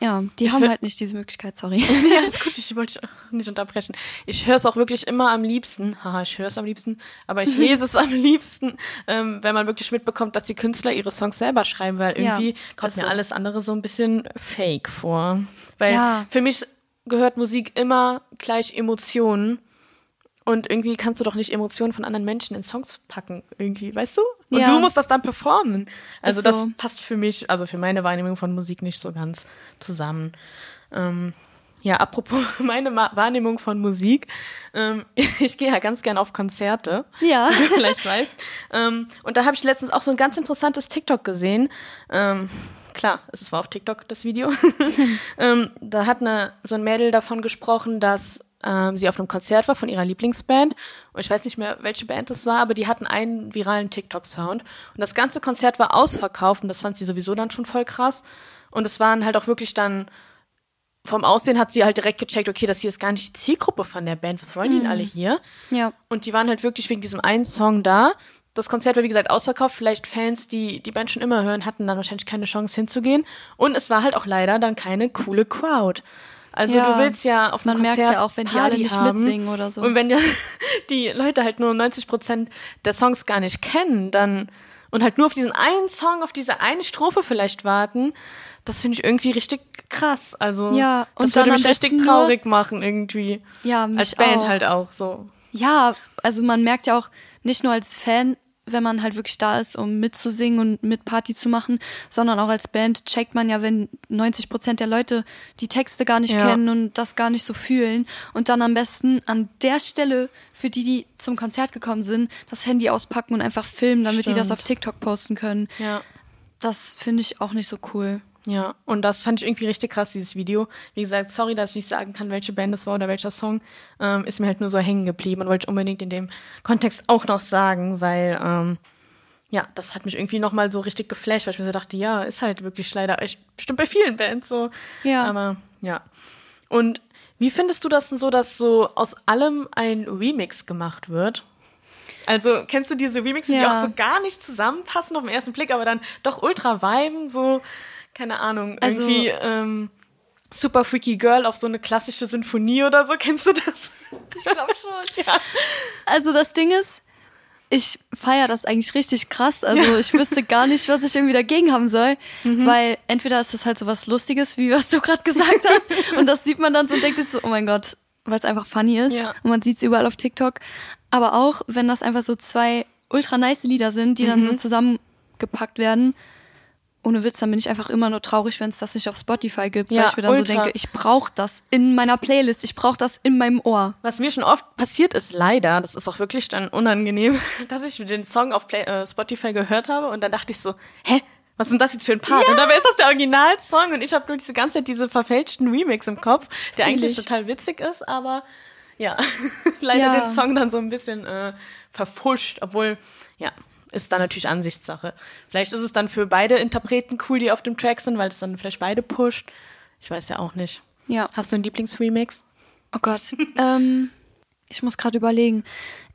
ja. die haben will- halt nicht diese Möglichkeit, sorry. [LAUGHS] Ja, alles [LAUGHS] gut, ich wollte nicht unterbrechen. Ich höre es auch wirklich immer am liebsten. Haha, ich höre es am liebsten, aber ich lese es am liebsten, ähm, wenn man wirklich mitbekommt, dass die Künstler ihre Songs selber schreiben, weil Ja, irgendwie kommt ist mir so. alles andere so ein bisschen fake vor. Weil Ja. für mich gehört Musik immer gleich Emotionen. Und irgendwie kannst du doch nicht Emotionen von anderen Menschen in Songs packen, irgendwie, weißt du? Und Ja. du musst das dann performen. Also Ist das so. passt für mich, also für meine Wahrnehmung von Musik nicht so ganz zusammen. Ähm, ja, apropos [LAUGHS] meine Ma Wahrnehmung von Musik. Ähm, [LAUGHS] ich gehe ja ganz gern auf Konzerte, Ja. [LAUGHS] wie du vielleicht weißt. Ähm, und da habe ich letztens auch so ein ganz interessantes TikTok gesehen. Ähm, klar, es war auf TikTok das Video. [LAUGHS] ähm, da hat eine, so ein Mädel davon gesprochen, dass ähm, sie auf einem Konzert war von ihrer Lieblingsband. Und ich weiß nicht mehr, welche Band das war, aber die hatten einen viralen TikTok-Sound. Und das ganze Konzert war ausverkauft und das fand sie sowieso dann schon voll krass. Und es waren halt auch wirklich dann vom Aussehen hat sie halt direkt gecheckt, okay, das hier ist gar nicht die Zielgruppe von der Band. Was wollen die denn alle hier? Ja. Und die waren halt wirklich wegen diesem einen Song da. Das Konzert war, wie gesagt, ausverkauft. Vielleicht Fans, die die Band schon immer hören, hatten dann wahrscheinlich keine Chance hinzugehen. Und es war halt auch leider dann keine coole Crowd. Also Ja. du willst ja auf einem Man merkt ja auch, wenn die alle Party nicht haben. mitsingen oder so. Und wenn ja [LAUGHS] die Leute halt nur 90 Prozent der Songs gar nicht kennen, dann und halt nur auf diesen einen Song, auf diese eine Strophe vielleicht warten, das finde ich irgendwie richtig krass. Also Ja, und das würde mich richtig traurig machen irgendwie. Ja, mich Als Band auch. halt auch so. Ja, also man merkt ja auch nicht nur als Fan, wenn man halt wirklich da ist, um mitzusingen und mit Party zu machen, sondern auch als Band checkt man ja, wenn 90 Prozent der Leute die Texte gar nicht Ja. kennen und das gar nicht so fühlen und dann am besten an der Stelle, für die, die zum Konzert gekommen sind, das Handy auspacken und einfach filmen, damit die das Stimmt. auf TikTok posten können. Ja. das finde ich auch nicht so cool. Ja, und das fand ich irgendwie richtig krass, dieses Video. Wie gesagt, sorry, dass ich nicht sagen kann, welche Band es war oder welcher Song. Ähm, ist mir halt nur so hängen geblieben und wollte ich unbedingt in dem Kontext auch noch sagen, weil, ähm, ja, das hat mich irgendwie nochmal so richtig geflasht, weil ich mir so dachte, ja, ist halt wirklich leider echt bestimmt bei vielen Bands so. Ja. Aber, ja. Und wie findest du das denn so, dass so aus allem ein Remix gemacht wird? Also kennst du diese Remixes, die Ja. auch so gar nicht zusammenpassen auf den ersten Blick, aber dann doch ultra viben, so, keine Ahnung, Also- irgendwie ähm, Super Freaky Girl auf so eine klassische Sinfonie oder so, [LAUGHS] kennst du das? Ich glaube schon. [LAUGHS] Also das Ding ist, ich feiere das eigentlich richtig krass. Also ich wüsste gar nicht, was ich irgendwie dagegen haben soll, weil entweder ist das halt so was Lustiges, wie was du gerade gesagt hast, [LAUGHS] und das sieht man dann so und denkt sich so, oh mein Gott, weil es einfach funny ist Ja. und man sieht es überall auf TikTok. Aber auch, wenn das einfach so zwei ultra nice Lieder sind, die dann so zusammengepackt werden. Ohne Witz, dann bin ich einfach immer nur traurig, wenn es das nicht auf Spotify gibt, Ja, weil ich mir dann so ultra. denke, ich brauche das in meiner Playlist, ich brauche das in meinem Ohr. Was mir schon oft passiert ist, leider, das ist auch wirklich dann unangenehm, [LAUGHS] dass ich den Song auf Play, äh, Spotify gehört habe und dann dachte ich so, hä? Was ist denn das jetzt für ein Part? Und dabei ist das der Originalsong und ich habe nur diese ganze Zeit diese verfälschten Remix im Kopf, der Fühl eigentlich ich. total witzig ist, aber ja, [LAUGHS] leider Ja. den Song dann so ein bisschen äh, verfuscht, obwohl, ja, ist dann natürlich Ansichtssache. Vielleicht ist es dann für beide Interpreten cool, die auf dem Track sind, weil es dann vielleicht beide pusht. Ich weiß ja auch nicht. Ja. Hast du einen Lieblingsremix? Oh Gott. [LAUGHS] ähm, ich muss gerade überlegen.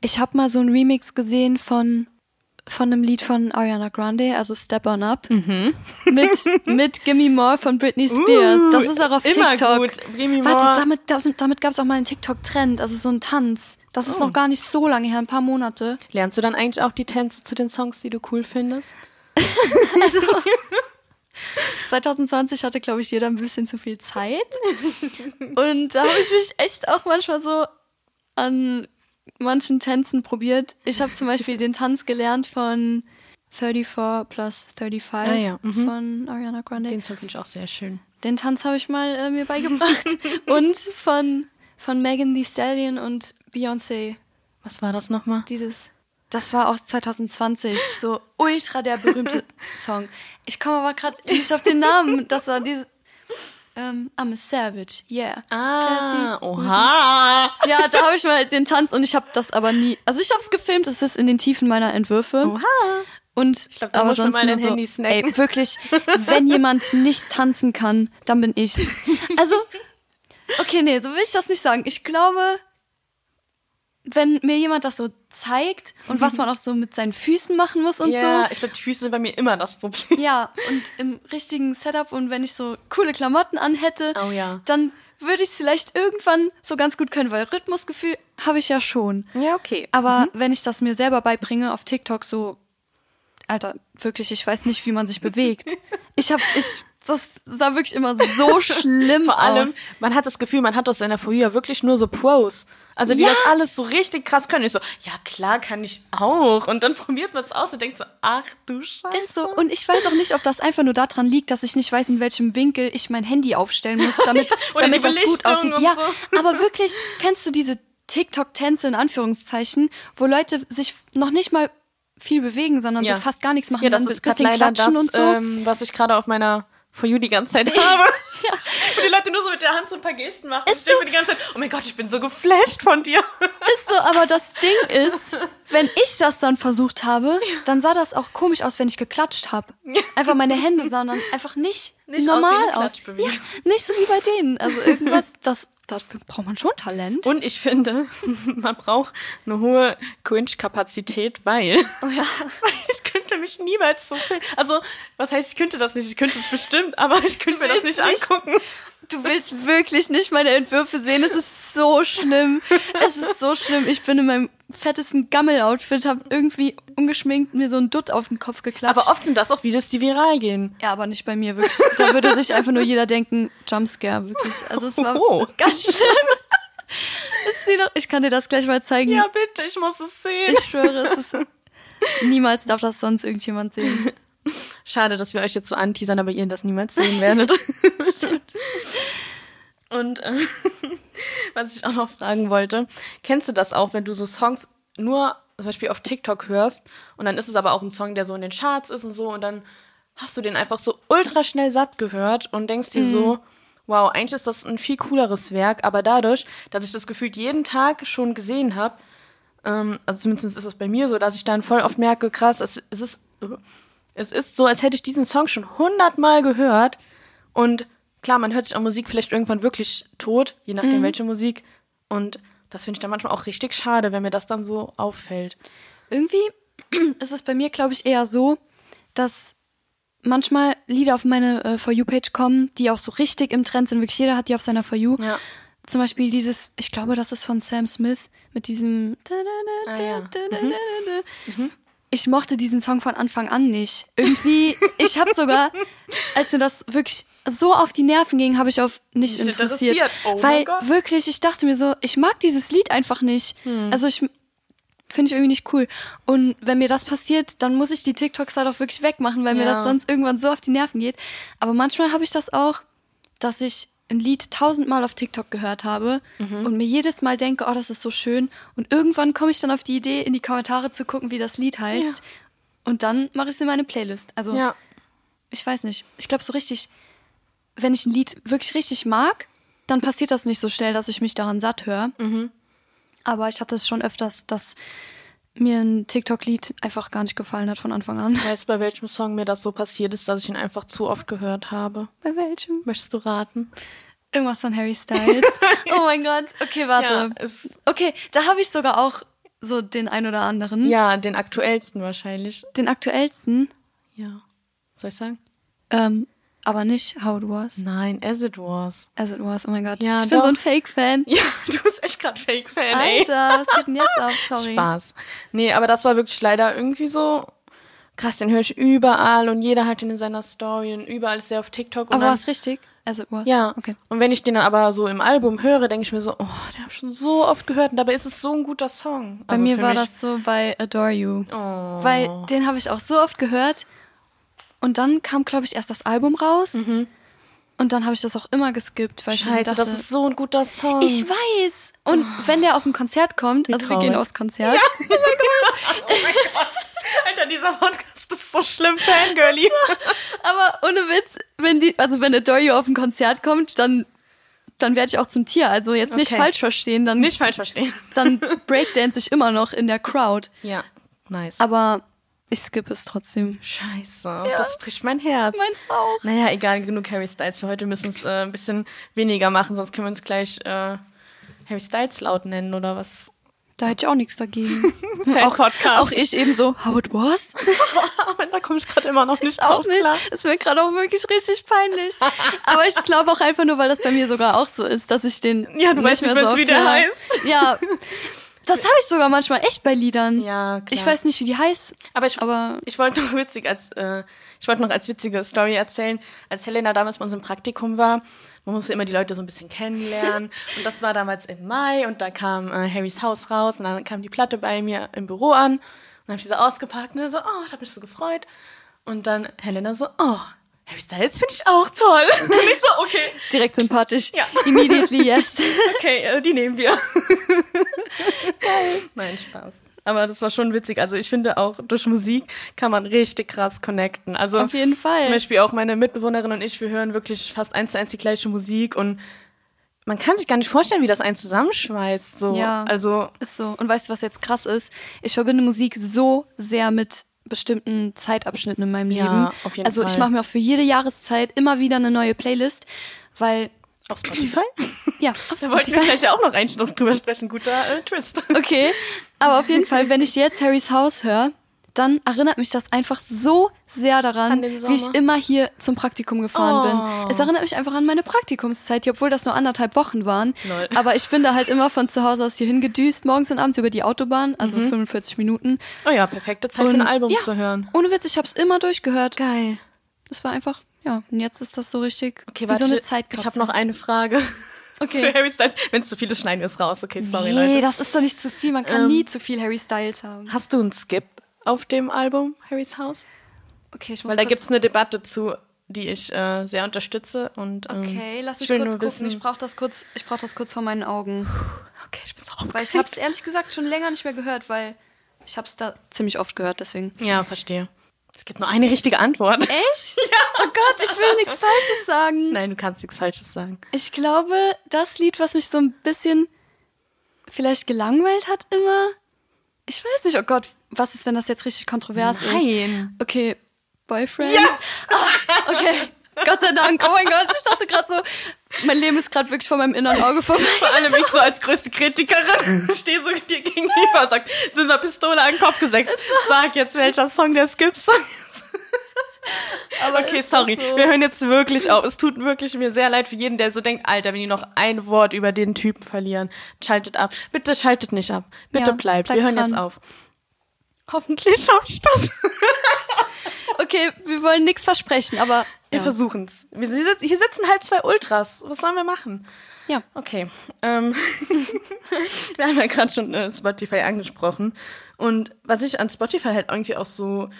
Ich habe mal so einen Remix gesehen von von einem Lied von Ariana Grande, also Step On Up, Mhm. mit mit Gimme More von Britney Spears. das ist auch auf Uh, TikTok. gut. Gimme Warte, damit damit, damit gab es auch mal einen TikTok-Trend, also so ein Tanz. Das Oh. ist noch gar nicht so lange her, ein paar Monate. Lernst du dann eigentlich auch die Tänze zu den Songs, die du cool findest? [LAUGHS] 2020 hatte, glaube ich, jeder ein bisschen zu viel Zeit. Und da habe ich mich echt auch manchmal so an manchen Tänzen probiert. Ich habe zum Beispiel den Tanz gelernt von 34 plus 35 Ah ja, mhm. von Ariana Grande. Den Den, Song finde ich auch sehr schön. Tanz habe ich mal äh, mir beigebracht. [LAUGHS] und von, von Megan Thee Stallion und Beyoncé. Was war das nochmal? Dieses. Das war auch [LAUGHS] 2020, so ultra der berühmte Song. Ich komme aber gerade nicht auf den Namen. Das war diese. Ähm, I'm a Savage, yeah. Ah, Classy. oha. Ja, da habe ich mal den Tanz und ich habe das aber nie. Also ich habe es gefilmt, es ist in den Tiefen meiner Entwürfe. Oha. Und Ich glaub, da aber muss man sonst mal nur dein so, Handy snacken. Ey, wirklich, wenn [LAUGHS] jemand nicht tanzen kann, dann bin ich's. Also, okay, nee, so will ich das nicht sagen. Ich glaube, wenn mir jemand das so zeigt und was man [LAUGHS] auch so mit seinen Füßen machen muss und Ja, ich glaube, die Füße sind bei mir immer das Problem. so. Ja, [LAUGHS] und im richtigen Setup und wenn ich so coole Klamotten anhätte, Oh ja. dann würde ich es vielleicht irgendwann so ganz gut können, weil Rhythmusgefühl habe ich ja schon. Ja, okay. Aber wenn ich das mir selber beibringe auf TikTok, so, Alter, wirklich, ich weiß nicht, wie man sich bewegt. [LAUGHS] Ich hab, ich, das sah wirklich immer so [LAUGHS] schlimm Vor allem, aus. man hat das Gefühl, man hat aus seiner Früher wirklich nur so Pros. Also die Ja. das alles so richtig krass können. Ich so, ja klar, kann ich auch. Und dann probiert man es aus und denkt so, ach du Scheiße. Ist so. Und ich weiß auch nicht, ob das einfach nur daran liegt, dass ich nicht weiß, in welchem Winkel ich mein Handy aufstellen muss, [LAUGHS] damit, oder damit das gut aussieht. Ja, so. aber wirklich, kennst du diese TikTok-Tänze in Anführungszeichen, wo Leute sich noch nicht mal viel bewegen, sondern Ja. so fast gar nichts machen, Ja, das dann ist ein bisschen leider klatschen das, und so. ähm, was ich gerade auf meiner For You die ganze Zeit [LAUGHS] [LAUGHS] habe. Und die Leute nur so mit der Hand so ein paar Gesten machen. Ist ich denke so. mir die ganze Zeit, oh mein Gott, ich bin so geflasht von dir. [LAUGHS] Ist so, aber das Ding ist, wenn ich das dann versucht habe, dann sah das auch komisch aus, wenn ich geklatscht habe. Einfach meine Hände sahen dann einfach nicht, Nicht aus wie normal aus. Ja, nicht so wie bei denen. Also irgendwas, das, dafür braucht man schon Talent. Und ich finde, [LAUGHS] man braucht eine hohe Cringe-Kapazität, weil Oh ja. [LAUGHS] ich könnte mich niemals so viel. Also, was heißt, ich könnte das nicht? Ich könnte es bestimmt, aber ich könnte mir das nicht, nicht. angucken. Du willst wirklich nicht meine Entwürfe sehen. Es ist so schlimm. Es ist so schlimm. Ich bin in meinem fettesten Gammel-Outfit, habe irgendwie ungeschminkt mir so ein Dutt auf den Kopf geklatscht. Aber oft sind das auch Videos, die viral gehen. Ja, aber nicht bei mir, wirklich. Da würde sich einfach nur jeder denken, Jumpscare, wirklich. Also es war Oh. ganz schlimm. Doch, ich kann dir das gleich mal zeigen. Ja, bitte, ich muss es sehen. Ich schwöre, es ist. Niemals darf das sonst irgendjemand sehen. Schade, dass wir euch jetzt so anteasern, aber ihr das niemals sehen werdet. [LAUGHS] Und äh, [LAUGHS] was ich auch noch fragen wollte, kennst du das auch, wenn du so Songs nur zum Beispiel auf TikTok hörst und dann ist es aber auch ein Song, der so in den Charts ist und so und dann hast du den einfach so ultra schnell satt gehört und denkst dir so, wow, eigentlich ist das ein viel cooleres Werk, aber dadurch, dass ich das gefühlt jeden Tag schon gesehen habe, ähm, also zumindest ist es bei mir so, dass ich dann voll oft merke, krass, es, es ist es ist so, als hätte ich diesen Song schon hundertmal gehört und klar, man hört sich auch Musik vielleicht irgendwann wirklich tot, je nachdem welche Musik und das finde ich dann manchmal auch richtig schade, wenn mir das dann so auffällt. Irgendwie [CLEARS THROAT] ist es bei mir, glaube ich, eher so, dass manchmal Lieder auf meine äh, For You-Page kommen, die auch so richtig im Trend sind. Wirklich jeder hat die auf seiner For You. Ja. Zum Beispiel dieses, ich glaube, das ist von Sam Smith mit diesem. Ah, ja. [LAUGHS] Ich mochte diesen Song von Anfang an nicht. Irgendwie, ich habe sogar, als mir das wirklich so auf die Nerven ging, habe ich auf nicht Nicht interessiert. interessiert. Oh weil wirklich, ich dachte mir so, ich mag dieses Lied einfach nicht. Hm. Also ich finde ich irgendwie nicht cool. Und wenn mir das passiert, dann muss ich die TikToks halt auch wirklich wegmachen, weil mir Ja. das sonst irgendwann so auf die Nerven geht. Aber manchmal habe ich das auch, dass ich ein Lied tausendmal auf TikTok gehört habe Mhm. und mir jedes Mal denke, oh, das ist so schön. Und irgendwann komme ich dann auf die Idee, in die Kommentare zu gucken, wie das Lied heißt. Und dann mache ich es in meine Playlist. Also Ja. ich weiß nicht. Ich glaube so richtig, wenn ich ein Lied wirklich richtig mag, dann passiert das nicht so schnell, dass ich mich daran satt höre. Mhm. Aber ich hatte es schon öfters, dass mir ein TikTok-Lied einfach gar nicht gefallen hat von Anfang an. Weißt du, bei welchem Song mir das so passiert ist, dass ich ihn einfach zu oft gehört habe? Bei welchem? Möchtest du raten? Irgendwas von Harry Styles. [LAUGHS] oh mein Gott. Okay, warte. Ja, Okay, da habe ich sogar auch so den ein oder anderen. ja, den aktuellsten wahrscheinlich. Den aktuellsten, Ja. Soll ich sagen? ähm, aber nicht How It Was. Nein, As It Was. As It Was, oh mein Gott. Ja, ich bin doch. so ein Fake-Fan. Ja, [LAUGHS] du bist echt gerade Fake-Fan, ey. Alter, was geht denn jetzt ab? [LAUGHS] Sorry. Spaß. Nee, aber das war wirklich leider irgendwie so krass, den höre ich überall und jeder hat ihn in seiner Story und überall ist er auf TikTok. Aber war es richtig? As It Was? Ja. Okay. Und wenn ich den dann aber so im Album höre, denke ich mir so, oh, den habe ich schon so oft gehört und dabei ist es so ein guter Song. Bei Also mir für war mich- das so bei Adore You. Oh. Weil den habe ich auch so oft gehört. Und dann kam, glaube ich, erst das Album raus. Und dann habe ich das auch immer geskippt, weil ich Mhm. Scheiße, dachte, das ist so ein guter Song. ich weiß. Und wenn der auf ein Konzert kommt, also wir traurig. gehen aufs Konzert. [LAUGHS] [LAUGHS] Alter, dieser Podcast ist so schlimm, Fangirly. Aber ohne Witz, wenn die, also wenn Adore You auf ein Konzert kommt, dann, dann werde ich auch zum Tier. Also jetzt nicht Okay. falsch verstehen, dann, Nicht falsch verstehen. dann [LAUGHS] breakdance ich immer noch in der Crowd. Ja, nice. Aber ich skippe es trotzdem. Scheiße, das bricht mein Herz. Meins auch. Naja, egal, genug Harry Styles für heute. Wir müssen es äh, ein bisschen weniger machen, sonst können wir uns gleich äh, Harry Styles laut nennen oder was. Da hätte ich auch nichts dagegen. [LAUGHS] Fan-Podcast. Auch ich eben so, how it was? [LAUGHS] Da komme ich gerade immer noch nicht auch drauf nicht. klar. Ist mir gerade auch wirklich richtig peinlich. Aber ich glaube auch einfach nur, weil das bei mir sogar auch so ist, dass ich den. Ja, du weißt nicht, wie der heißt. Ja. [LAUGHS] Das habe ich sogar manchmal echt bei Liedern. Ja, klar. Ich weiß nicht, wie die heißt. Aber ich, Aber- ich wollte noch witzig als äh, ich wollte noch als witzige Story erzählen, als Helena damals bei uns im Praktikum war. Man musste immer die Leute so ein bisschen kennenlernen [LAUGHS] und das war damals im Mai und da kam äh, Harrys Haus raus und dann kam die Platte bei mir im Büro an und dann habe ich sie so ausgepackt und so, oh, ich habe mich so gefreut und dann Helena so, oh, Harry Styles finde ich auch toll. [LAUGHS] Und ich so, okay, Direkt sympathisch. Ja. Immediately yes. [LAUGHS] okay, äh, die nehmen wir. [LAUGHS] Nein, Spaß. Aber das war schon witzig. Also ich finde auch durch Musik kann man richtig krass connecten. Also Auf jeden Fall. Zum Beispiel auch meine Mitbewohnerin und ich, wir hören wirklich fast eins zu eins die gleiche Musik und man kann sich gar nicht vorstellen, wie das einen zusammenschweißt. So. Ja. Also Ist so. Und weißt du, was jetzt krass ist? Ich verbinde Musik so sehr mit bestimmten Zeitabschnitten in meinem Ja, Leben. auf jeden also ich Fall. mache mir auch für jede Jahreszeit immer wieder eine neue Playlist, weil auf Spotify. [LAUGHS] ja, auf [LAUGHS] da wollten wir Spotify. gleich auch noch noch drüber sprechen. Guter äh, Twist. Okay, aber auf jeden Fall, wenn ich jetzt Harrys Haus höre, dann erinnert mich das einfach so sehr daran, wie ich immer hier zum Praktikum gefahren Oh. bin. Es erinnert mich einfach an meine Praktikumszeit, hier, obwohl das nur anderthalb Wochen waren. Lol. Aber ich bin da halt [LAUGHS] immer von zu Hause aus hier hingedüst, morgens und abends über die Autobahn, also 45 Minuten. Oh ja, perfekte Zeit für ein Und- Album ja, zu hören. Ohne Witz, ich hab's immer durchgehört. Geil. Das war einfach, ja, und jetzt ist das so richtig Okay, wie warte, so eine ich Zeitkapsel. habe noch eine Frage. [LAUGHS] Okay. Zu Harry Styles. Wenn es zu viel ist, schneiden wir es raus. Okay, sorry, nee, Leute. das ist doch nicht zu viel. Man kann Ähm, nie zu viel Harry Styles haben. Hast du einen Skip auf dem Album Harrys Haus? Okay, ich muss Weil da gibt es eine Debatte zu, die ich äh, sehr unterstütze. Und, ähm, Okay, lass mich kurz gucken. wissen- Ich brauche das kurz. Ich brauche das kurz vor meinen Augen, Okay, ich bin so aufgeregt. weil ich habe es ehrlich gesagt schon länger nicht mehr gehört, weil ich habe es da ziemlich oft gehört. Deswegen. Ja, verstehe. Es gibt nur eine richtige Antwort. Echt? [LAUGHS] Ja. Oh Gott, ich will nichts Falsches sagen. Nein, du kannst nichts Falsches sagen. Ich glaube, das Lied, was mich so ein bisschen vielleicht gelangweilt hat immer. Ich weiß nicht, oh Gott, was ist, wenn das jetzt richtig kontrovers ist? Nein. Okay, Boyfriend. Yes! Ah, okay. Gott sei Dank. Oh mein Gott, ich dachte gerade so, mein Leben ist gerade wirklich vor meinem inneren Auge vorbei. [LAUGHS] Vor allem ich so als größte Kritikerin [LAUGHS] stehe so dir gegenüber und sag, so eine Pistole an den Kopf gesetzt. Sag jetzt, welcher Song der Skip-Song ist. Aber Okay, sorry. So? Wir hören jetzt wirklich auf. Es tut wirklich mir sehr leid für jeden, der so denkt, Alter, wenn die noch ein Wort über den Typen verlieren, schaltet ab. Bitte schaltet nicht ab. Bitte Ja, bleibt. bleibt Wir hören dran. jetzt auf. Hoffentlich schaffe ich das. [LAUGHS] Okay, wir wollen nichts versprechen, aber Wir ja. versuchen's. Wir sitzen, hier sitzen halt zwei Ultras. Was sollen wir machen? Ja. Okay. Ähm, [LAUGHS] wir haben ja gerade schon äh, Spotify angesprochen. Und was ich an Spotify halt irgendwie auch so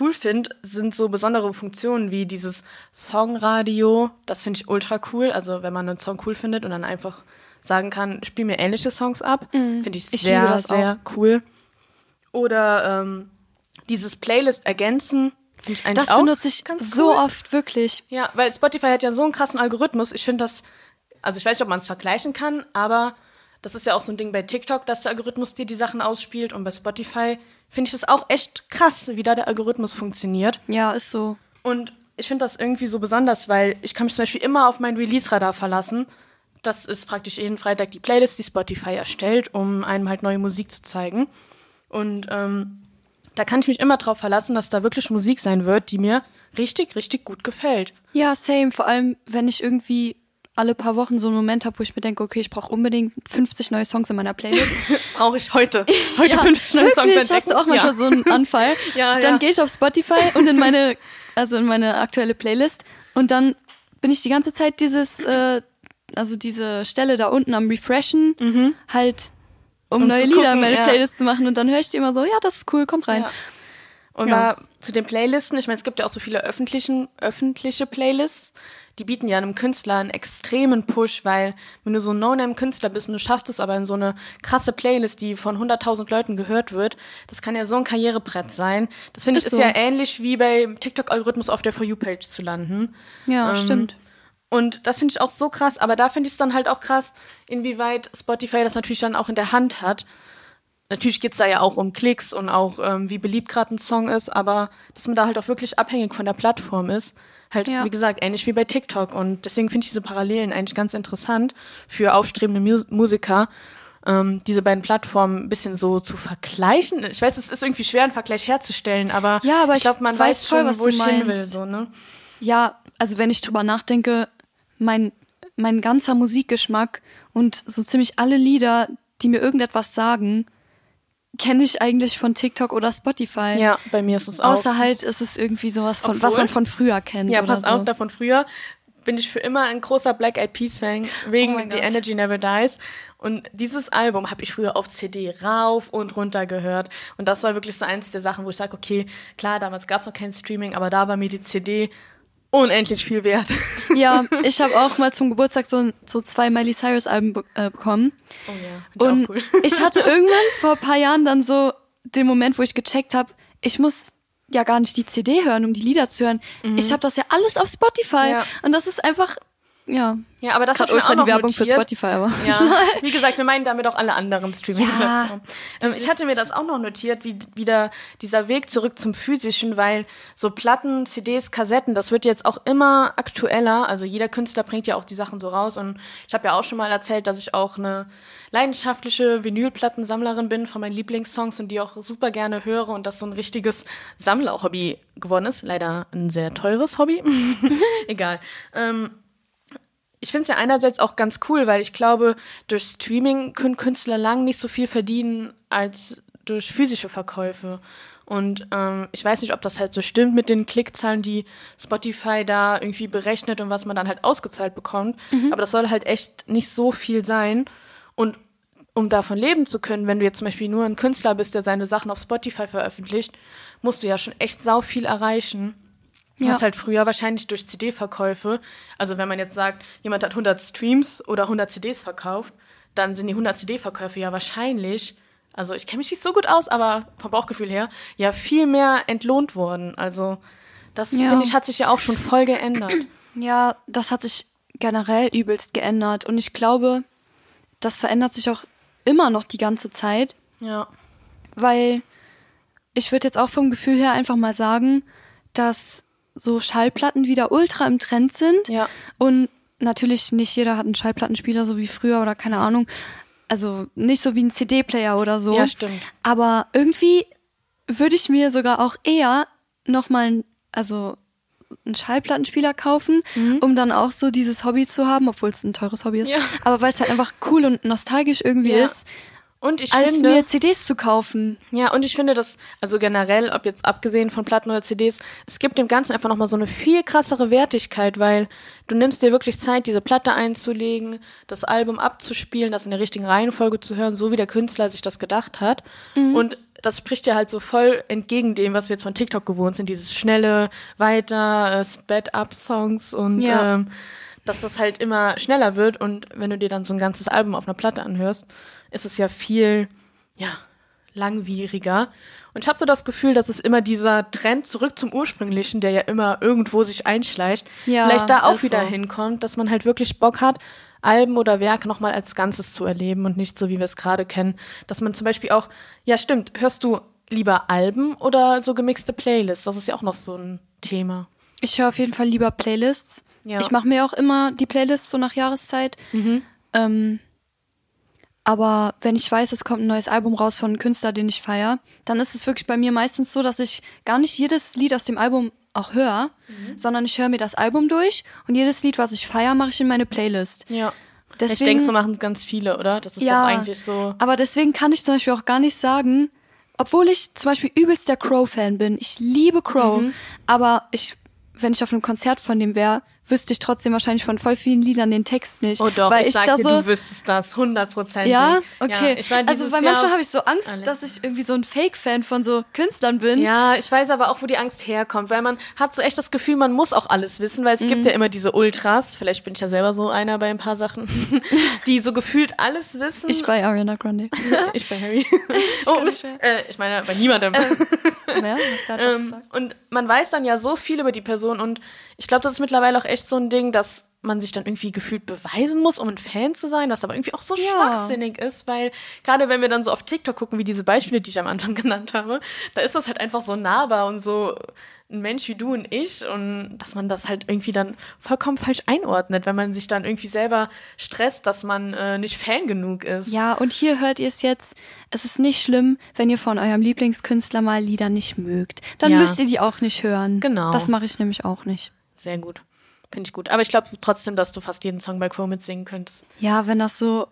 cool finde, sind so besondere Funktionen wie dieses Songradio. Das finde ich ultra cool. Also wenn man einen Song cool findet und dann einfach sagen kann, spiel mir ähnliche Songs ab, finde ich Ich sehr, das sehr cool. Oder ähm, dieses Playlist ergänzen. finde Ich eigentlich Das auch benutze ich ganz so cool. oft wirklich. Ja, weil Spotify hat ja so einen krassen Algorithmus. Ich finde das, also ich weiß nicht, ob man es vergleichen kann, aber das ist ja auch so ein Ding bei TikTok, dass der Algorithmus dir die Sachen ausspielt und bei Spotify finde ich das auch echt krass, wie da der Algorithmus funktioniert. Ja, ist so. Und ich finde das irgendwie so besonders, weil ich kann mich zum Beispiel immer auf mein Release-Radar verlassen. Das ist praktisch jeden Freitag die Playlist, die Spotify erstellt, um einem halt neue Musik zu zeigen. Und ähm, da kann ich mich immer drauf verlassen, dass da wirklich Musik sein wird, die mir richtig, richtig gut gefällt. Ja, same. Vor allem, wenn ich irgendwie alle paar Wochen so einen Moment habe, wo ich mir denke, okay, ich brauche unbedingt 50 neue Songs in meiner Playlist. [LAUGHS] brauche ich heute. [LAUGHS] Heute ja, 50 neue Songs wirklich, entdecken. hast du auch manchmal ja. so einen Anfall. [LAUGHS] Ja, dann ja. gehe ich auf Spotify und in meine, also in meine aktuelle Playlist und dann bin ich die ganze Zeit dieses, äh, also diese Stelle da unten am Refreshen, halt um, Um neue zu Lieder in gucken, meine ja. Playlist zu machen und dann höre ich die immer so, ja, das ist cool, kommt rein. Ja. Und Ja. mal zu den Playlisten, ich meine, es gibt ja auch so viele öffentlichen, öffentliche Playlists, die bieten ja einem Künstler einen extremen Push, weil wenn du so ein No-Name-Künstler bist und du schaffst es aber in so eine krasse Playlist, die von 100.000 Leuten gehört wird, das kann ja so ein Karrierebrett sein. Das finde ich Ist ist so. ja ähnlich wie bei TikTok-Algorithmus auf der For You-Page zu landen. Ja, Ähm, stimmt. Und das finde ich auch so krass, aber da finde ich es dann halt auch krass, inwieweit Spotify das natürlich dann auch in der Hand hat. Natürlich geht's da ja auch um Klicks und auch ähm, wie beliebt gerade ein Song ist, aber dass man da halt auch wirklich abhängig von der Plattform ist. Halt, Ja. wie gesagt, ähnlich wie bei TikTok. Und deswegen finde ich diese Parallelen eigentlich ganz interessant für aufstrebende Mus Musiker, ähm, diese beiden Plattformen ein bisschen so zu vergleichen. Ich weiß, es ist irgendwie schwer, einen Vergleich herzustellen, aber, Ja, aber ich glaube, man weiß weiß voll, schon, was wo du ich hin will. meinst. So, ne? Ja, also wenn ich drüber nachdenke, mein, mein ganzer Musikgeschmack und so ziemlich alle Lieder, die mir irgendetwas sagen, kenne ich eigentlich von TikTok oder Spotify. Ja, bei mir ist es auch. Außer halt ist es irgendwie sowas von, was Obwohl- man von früher kennt. Ja, pass so. auf, davon früher bin ich für immer ein großer Black Eyed Peas Fan wegen Oh The. Energy Never Dies und dieses Album habe ich früher auf CD rauf und runter gehört und das war wirklich so eins der Sachen, wo ich sage, okay, klar, damals gab es noch kein Streaming, aber da war mir die CD unendlich viel wert. [LAUGHS] Ja, [LAUGHS] ich habe auch mal zum Geburtstag so, so zwei Miley Cyrus Alben be äh, bekommen. Oh ja, Und cool. [LAUGHS] ich hatte irgendwann vor ein paar Jahren dann so den Moment, wo ich gecheckt habe, ich muss ja gar nicht die CD hören, um die Lieder zu hören. Ich habe das ja alles auf Spotify. Mhm. Ja. Und das ist einfach, ja. Ja, aber das hat ultra die Werbung notiert. für Spotify, aber. Ja, [LAUGHS] wie gesagt, wir meinen damit auch alle anderen Streaming-Plattformen. ähm, ich hatte mir das auch noch notiert, wie wieder dieser Weg zurück zum Physischen, weil so Platten, CDs, Kassetten, das wird jetzt auch immer aktueller. Also jeder Künstler bringt ja auch die Sachen so raus. Und ich habe ja auch schon mal erzählt, dass ich auch eine leidenschaftliche Vinylplattensammlerin bin von meinen Lieblingssongs und die auch super gerne höre und das so ein richtiges Sammlerhobby geworden ist. Leider ein sehr teures Hobby. [LAUGHS] Egal. Ähm, ich finde es ja einerseits auch ganz cool, weil ich glaube, durch Streaming können Künstler lang nicht so viel verdienen als durch physische Verkäufe. Und ähm, ich weiß nicht, ob das halt so stimmt mit den Klickzahlen, die Spotify da irgendwie berechnet und was man dann halt ausgezahlt bekommt. Aber das soll halt echt nicht so viel sein. Und um davon leben zu können, wenn du jetzt zum Beispiel nur ein Künstler bist, der seine Sachen auf Spotify veröffentlicht, musst du ja schon echt sau viel erreichen. Ja. Was halt früher wahrscheinlich durch CD-Verkäufe, also wenn man jetzt sagt, jemand hat 100 Streams oder 100 CDs verkauft, dann sind die 100 CD-Verkäufe ja wahrscheinlich also ich kenne mich nicht so gut aus, aber vom Bauchgefühl her, ja viel mehr entlohnt wurden. Also das, Ja. finde ich, hat sich ja auch schon voll geändert. Ja, das hat sich generell übelst geändert. Und ich glaube, das verändert sich auch immer noch die ganze Zeit, Ja. weil ich würde jetzt auch vom Gefühl her einfach mal sagen, dass so Schallplatten wieder ultra im Trend sind. Ja. Und natürlich nicht jeder hat einen Schallplattenspieler so wie früher oder keine Ahnung. Also nicht so wie ein CD-Player oder so. Ja, stimmt. Aber irgendwie würde ich mir sogar auch eher nochmal, also einen Schallplattenspieler kaufen, um dann auch so dieses Hobby zu haben, obwohl es ein teures Hobby ist. Mhm. Ja. Aber weil es halt einfach cool und nostalgisch irgendwie Ja. ist, Und ich als finde, mir CDs zu kaufen. Ja, und ich finde das, also generell, ob jetzt abgesehen von Platten oder CDs, es gibt dem Ganzen einfach nochmal so eine viel krassere Wertigkeit, weil du nimmst dir wirklich Zeit, diese Platte einzulegen, das Album abzuspielen, das in der richtigen Reihenfolge zu hören, so wie der Künstler sich das gedacht hat. Und das spricht ja halt so voll entgegen dem, was wir jetzt von TikTok gewohnt sind, dieses schnelle, weiter, äh, Sped-Up-Songs und Ja. ähm, dass das halt immer schneller wird und wenn du dir dann so ein ganzes Album auf einer Platte anhörst, ist es ja viel, ja, langwieriger. Und ich habe so das Gefühl, dass es immer dieser Trend zurück zum Ursprünglichen, der ja immer irgendwo sich einschleicht, Ja, vielleicht da auch wieder so. hinkommt, dass man halt wirklich Bock hat, Alben oder Werke nochmal als Ganzes zu erleben und nicht so, wie wir es gerade kennen. Dass man zum Beispiel auch, ja stimmt, hörst du lieber Alben oder so gemixte Playlists? Das ist ja auch noch so ein Thema. Ich höre auf jeden Fall lieber Playlists. Ja. Ich mache mir auch immer die Playlists so nach Jahreszeit. Ähm, aber wenn ich weiß, es kommt ein neues Album raus von einem Künstler, den ich feier, dann ist es wirklich bei mir meistens so, dass ich gar nicht jedes Lied aus dem Album auch höre, sondern ich höre mir das Album durch und jedes Lied, was ich feier, mache ich in meine Playlist. Ja. ich Deswegen- denke, so machen es ganz viele, oder? Das ist doch eigentlich so. Aber deswegen kann ich zum Beispiel auch gar nicht sagen, obwohl ich zum Beispiel übelst der Crow-Fan bin. Ich liebe Crow, Mhm. aber ich, wenn ich auf einem Konzert von dem wäre, wüsste ich trotzdem wahrscheinlich von voll vielen Liedern den Text nicht. Oh doch, weil ich, ich sag da dir, so, du wüsstest das, hundertprozentig. ja, okay. Ja, ich war also weil manchmal habe ich so Angst, Alles. dass ich irgendwie so ein Fake-Fan von so Künstlern bin. Ja, ich weiß aber auch, wo die Angst herkommt, weil man hat so echt das Gefühl, man muss auch alles wissen, weil es gibt Mhm. ja immer diese Ultras, vielleicht bin ich ja selber so einer bei ein paar Sachen, [LAUGHS] die so gefühlt alles wissen. Ich bei Ariana Grande. [LAUGHS] ich bei Harry. [LAUGHS] oh, kann Mist, äh, ich meine, bei niemandem. Grad was Ähm, und man weiß dann ja so viel über die Person und ich glaube, das ist mittlerweile auch echt so ein Ding, dass man sich dann irgendwie gefühlt beweisen muss, um ein Fan zu sein, was aber irgendwie auch so Ja. schwachsinnig ist, weil gerade wenn wir dann so auf TikTok gucken, wie diese Beispiele, die ich am Anfang [LAUGHS] genannt habe, da ist das halt einfach so nahbar und so ein Mensch wie du und ich und dass man das halt irgendwie dann vollkommen falsch einordnet, wenn man sich dann irgendwie selber stresst, dass man äh, nicht Fan genug ist. Ja, und hier hört ihr es jetzt. Es ist nicht schlimm, wenn ihr von eurem Lieblingskünstler mal Lieder nicht mögt. Dann Ja. müsst ihr die auch nicht hören. Genau. Das mache ich nämlich auch nicht. Sehr gut. Finde ich gut. Aber ich glaube trotzdem, dass du fast jeden Song bei Crow mitsingen könntest. Ja, wenn das so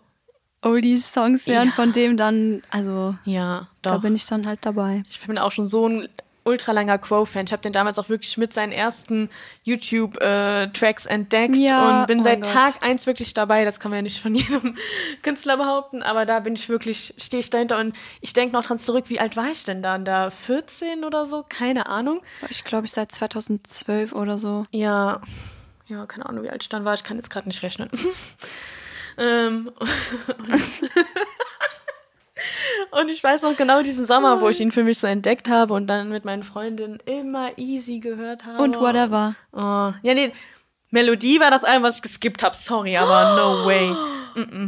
Oldies-Songs wären Ja. von dem, dann, also, Ja, da doch. bin ich dann halt dabei. Ich bin auch schon so ein ultralanger Crow-Fan. Ich habe den damals auch wirklich mit seinen ersten YouTube-Tracks entdeckt Ja, und bin oh seit Tag eins wirklich dabei. Das kann man ja nicht von [LAUGHS] jedem Künstler behaupten, aber da bin ich wirklich, stehe ich dahinter und ich denke noch dran zurück, wie alt war ich denn da? Da 14 oder so? Keine Ahnung. Ich glaube, ich seit 2012 oder so. Ja, ja, keine Ahnung, wie alt ich dann war. Ich kann jetzt gerade nicht rechnen. [LAUGHS] ähm, [LAUGHS] und ich weiß noch genau diesen Sommer, wo ich ihn für mich so entdeckt habe und dann mit meinen Freundinnen immer easy gehört habe. Und whatever. Oh, ja, nee. Melodie war das Album, was ich geskippt habe. Sorry, aber no way.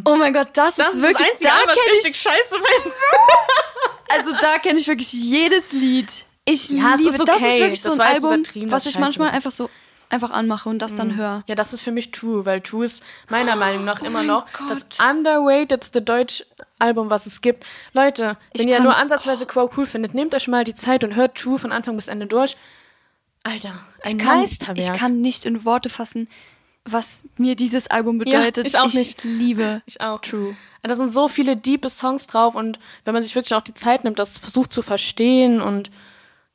Oh mein Gott, das, Das ist wirklich, einzige da was richtig ich, scheiße bin. [LAUGHS] also da kenne ich wirklich jedes Lied. Ich Ja, liebe, ist das okay. ist wirklich so Das ein Album, was das ich manchmal ist. einfach so einfach anmache und das dann höre. Ja, das ist für mich True, weil True ist meiner Meinung nach immer noch Oh das Gott. underratedste Deutsch-Album, was es gibt. Leute, wenn Ich ihr kann- nur ansatzweise Crow cool findet, nehmt euch mal die Zeit und hört True von Anfang bis Ende durch. Alter, ein ich kann, Meisterwerk. ich kann nicht in Worte fassen, was mir dieses Album bedeutet. ich auch nicht. liebe [LAUGHS] Ich auch. True. Da sind so viele diepe Songs drauf und wenn man sich wirklich auch die Zeit nimmt, das versucht zu verstehen und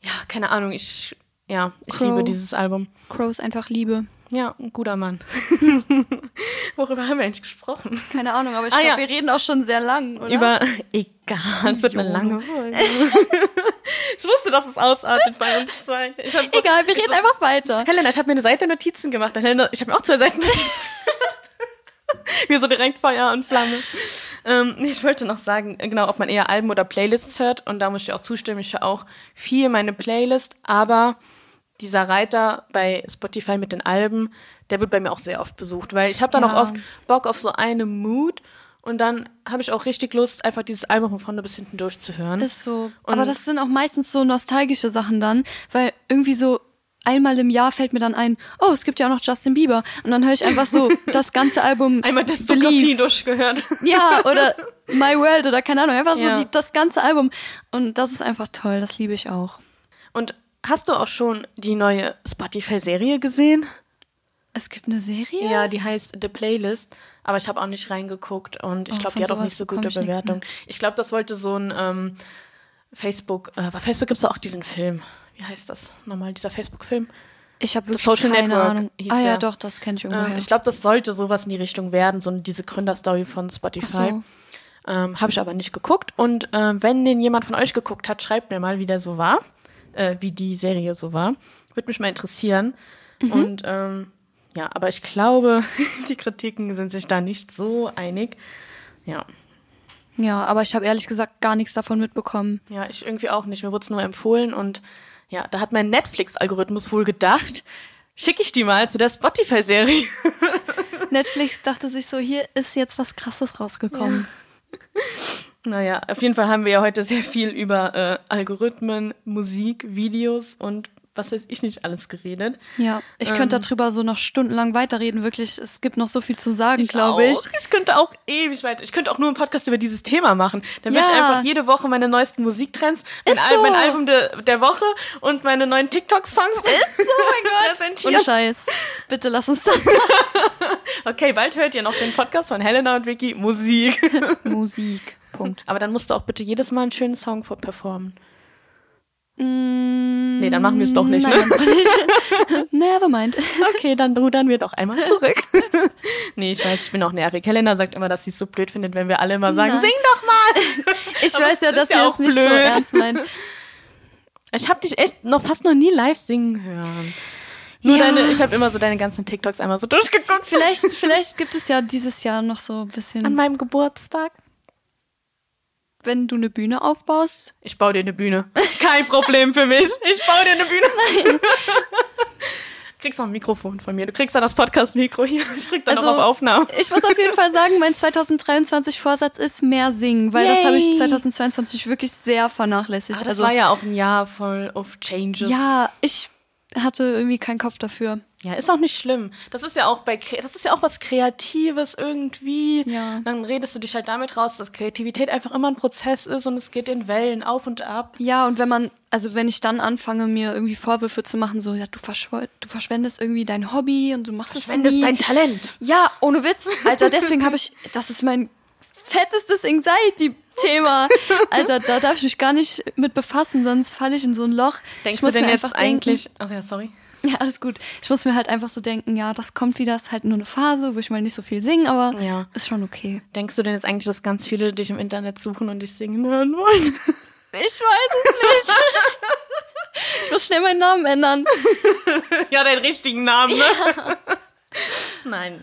ja, keine Ahnung, ich ja, ich Crow. liebe dieses Album. Crow ist einfach Liebe. Ja, ein guter Mann. [LAUGHS] Worüber haben wir eigentlich gesprochen? Keine Ahnung, aber ich Ah, glaube, ja. wir reden auch schon sehr lang, oder? Über egal, es wird eine lange Folge. [LAUGHS] ich wusste, dass es ausartet bei uns zwei. So, Egal, wir reden so, einfach weiter. Helena, ich habe mir eine Seite Notizen gemacht. Helena, ich habe mir auch zwei Seiten Notizen [LAUGHS] gemacht. Mir so direkt Feuer und Flamme. Ähm, [LAUGHS] ich wollte noch sagen, äh, genau, ob man eher Alben oder Playlists hört. Und da muss ich auch zustimmen. Ich höre auch viel meine Playlist, aber dieser Reiter bei Spotify mit den Alben, der wird bei mir auch sehr oft besucht, weil ich habe dann Ja. auch oft Bock auf so eine Mood und dann habe ich auch richtig Lust, einfach dieses Album von vorne bis hinten durchzuhören. Ist so. Und- Aber das sind auch meistens so nostalgische Sachen dann, weil irgendwie so einmal im Jahr fällt mir dann ein, oh, es gibt ja auch noch Justin Bieber. Und dann höre ich einfach so [LAUGHS] das ganze Album. Einmal Believe. durchgehört. Ja, oder [LAUGHS] My World oder keine Ahnung, einfach Ja. so die, das ganze Album. Und das ist einfach toll, das liebe ich auch. Und hast du auch schon die neue Spotify-Serie gesehen? Es gibt eine Serie? Ja, die heißt The Playlist, aber ich habe auch nicht reingeguckt und ich Oh, glaube, die hat auch nicht so gute ich Bewertung. Ich glaube, das wollte so ein ähm, Facebook, äh, bei Facebook gibt es auch diesen Film. Wie heißt das nochmal, dieser Facebook-Film? Ich habe wirklich Social keine Network Ahnung. Ah ja, der. doch, das kenne ich irgendwoher. Ähm, ich glaube, das sollte sowas in die Richtung werden, so diese Gründerstory von Spotify. So. Ähm, habe ich aber nicht geguckt. Und ähm, wenn den jemand von euch geguckt hat, schreibt mir mal, wie der so war, äh, wie die Serie so war. Würde mich mal interessieren. Mhm. Und ähm, ja, aber ich glaube, [LAUGHS] die Kritiken sind sich da nicht so einig. Ja. ja, aber ich habe ehrlich gesagt gar nichts davon mitbekommen. Ja, ich irgendwie auch nicht. Mir wurde es nur empfohlen und ja, da hat mein Netflix-Algorithmus wohl gedacht, schicke ich die mal zu der Spotify-Serie. [LAUGHS] Netflix dachte sich so, hier ist jetzt was Krasses rausgekommen. [LAUGHS] Naja, auf jeden Fall haben wir ja heute sehr viel über äh, Algorithmen, Musik, Videos und was weiß ich nicht alles geredet. Ja, ich Ähm. könnte darüber so noch stundenlang weiterreden, wirklich. Es gibt noch so viel zu sagen, glaube ich. Ich könnte auch ewig weiter. Ich könnte auch nur einen Podcast über dieses Thema machen. Dann werde ich Ja. einfach jede Woche meine neuesten Musiktrends, mein, Al so. mein Album de der Woche und meine neuen TikTok-Songs. Ist so, mein [LAUGHS] Gott. Präsentieren. Scheiß. Bitte lass uns das. [LAUGHS] Okay, bald hört ihr noch den Podcast von Helena und Vicky Musik. Musik. Punkt. Aber dann musst du auch bitte jedes Mal einen schönen Song performen. Mm, Nee, dann machen wir es doch nicht. Nein, Ne? [LAUGHS] Never mind. Okay, dann rudern wir doch einmal zurück. [LAUGHS] nee, ich weiß, ich bin auch nervig. Helena sagt immer, dass sie es so blöd findet, wenn wir alle immer sagen, Nein. sing doch mal. [LAUGHS] Ich Aber weiß ja, ist dass ja auch es nicht so blöd. ernst meint. Ich habe dich echt noch fast noch nie live singen hören. Nur Ja. deine, ich habe immer so deine ganzen TikToks einmal so durchgeguckt. Vielleicht, vielleicht gibt es ja dieses Jahr noch so ein An bisschen, meinem Geburtstag. Wenn du eine Bühne aufbaust. Ich baue dir eine Bühne. Kein Problem für mich. Ich baue dir eine Bühne. Nein. kriegst noch ein Mikrofon von mir. Du kriegst dann das Podcast-Mikro hier. Ich drück dann Also, noch auf Aufnahme. Ich muss auf jeden Fall sagen, mein 2023 Vorsatz ist mehr singen, weil das habe ich Yay. 2022 wirklich sehr vernachlässigt. Aber das also war ja auch ein Jahr voll of Changes. ja, ich hatte irgendwie keinen Kopf dafür. Ja, ist auch nicht schlimm. Das ist ja auch bei das ist ja auch was Kreatives irgendwie. Ja. Dann redest du dich halt damit raus, dass Kreativität einfach immer ein Prozess ist und es geht in Wellen auf und ab. Ja, und wenn man, also wenn ich dann anfange, mir irgendwie Vorwürfe zu machen, so, ja, du, verschw du verschwendest irgendwie dein Hobby und du machst es Verschwendest dein Talent. Ja, ohne Witz. Alter, deswegen habe ich, das ist mein fettestes Anxiety-Thema. Alter, da darf ich mich gar nicht mit befassen, sonst falle ich in so ein Loch. Denkst ich du muss denn jetzt einfach eigentlich, also ja, sorry. [LAUGHS] Ja, alles gut. Ich muss mir halt einfach so denken, ja, das kommt wieder, ist halt nur eine Phase, wo ich mal nicht so viel singe, aber Ja. ist schon okay. Denkst du denn jetzt eigentlich, dass ganz viele dich im Internet suchen und dich singen hören wollen? [LAUGHS] Ich weiß es nicht. ich muss schnell meinen Namen ändern. [LAUGHS] ja, deinen richtigen Namen, ne? Nein.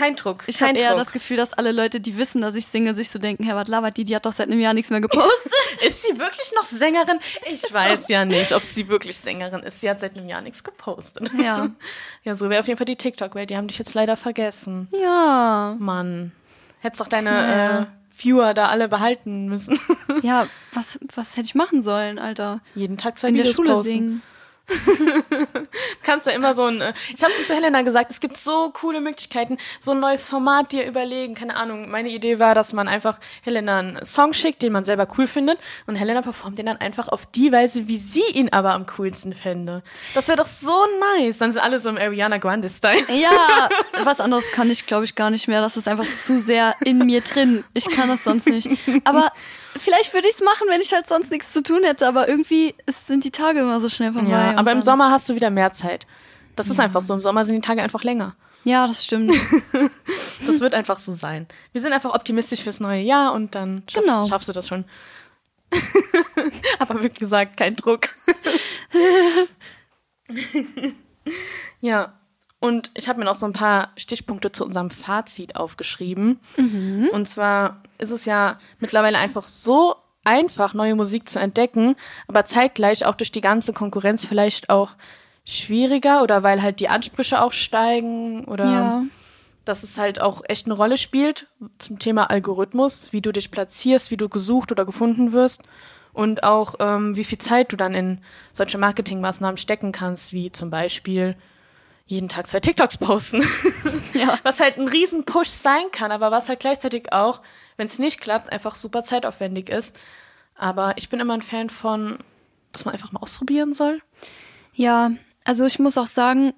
Kein Druck. Ich habe eher Druck. das Gefühl, dass alle Leute, die wissen, dass ich singe, sich so denken, Herr, was labert die, die hat doch seit einem Jahr nichts mehr gepostet. [LAUGHS] Ist sie wirklich noch Sängerin? Ich weiß ja nicht, ob sie wirklich Sängerin ist. Sie hat seit einem Jahr nichts gepostet. [LAUGHS] Ja. Ja, so wäre auf jeden Fall die TikTok-Welt. Die haben dich jetzt leider vergessen. ja. Mann. Hättest doch deine Ja. äh, Viewer da alle behalten müssen. [LAUGHS] Ja, was, was hätte ich machen sollen, Alter? Jeden Tag zwei In der Videos Schule posten. singen. [LAUGHS] kannst du immer so ein. äh, Ich habe zu Helena gesagt, es gibt so coole Möglichkeiten, so ein neues Format dir überlegen. Keine Ahnung. Meine Idee war, dass man einfach Helena einen Song schickt, den man selber cool findet, und Helena performt den dann einfach auf die Weise, wie sie ihn aber am coolsten fände. Das wäre doch so nice. Dann sind alle so im Ariana Grande-Style. Ja, [LAUGHS] was anderes kann ich, glaube ich, gar nicht mehr. Das ist einfach zu sehr in mir drin. Ich kann das sonst nicht. Aber vielleicht würde ich es machen, wenn ich halt sonst nichts zu tun hätte. Aber irgendwie ist, sind die Tage immer so schnell vorbei. Ja, aber im Sommer hast du wieder mehr Zeit. Das ist einfach so. Im Sommer sind die Tage einfach länger. Ja, das stimmt. [LAUGHS] Das wird einfach so sein. Wir sind einfach optimistisch fürs neue Jahr und dann schaff, Genau. schaffst du das schon. [LAUGHS] Aber wie gesagt, kein Druck. [LAUGHS] ja. Und ich habe mir noch so ein paar Stichpunkte zu unserem Fazit aufgeschrieben. Und zwar ist es ja mittlerweile einfach so einfach, neue Musik zu entdecken, aber zeitgleich auch durch die ganze Konkurrenz vielleicht auch schwieriger oder weil halt die Ansprüche auch steigen oder Ja. dass es halt auch echt eine Rolle spielt zum Thema Algorithmus, wie du dich platzierst, wie du gesucht oder gefunden wirst und auch ähm, wie viel Zeit du dann in solche Marketingmaßnahmen stecken kannst, wie zum Beispiel jeden Tag zwei TikToks posten. [LAUGHS] Ja. Was halt ein riesen Push sein kann, aber was halt gleichzeitig auch, wenn es nicht klappt, einfach super zeitaufwendig ist. Aber ich bin immer ein Fan von, dass man einfach mal ausprobieren soll. Ja, also ich muss auch sagen,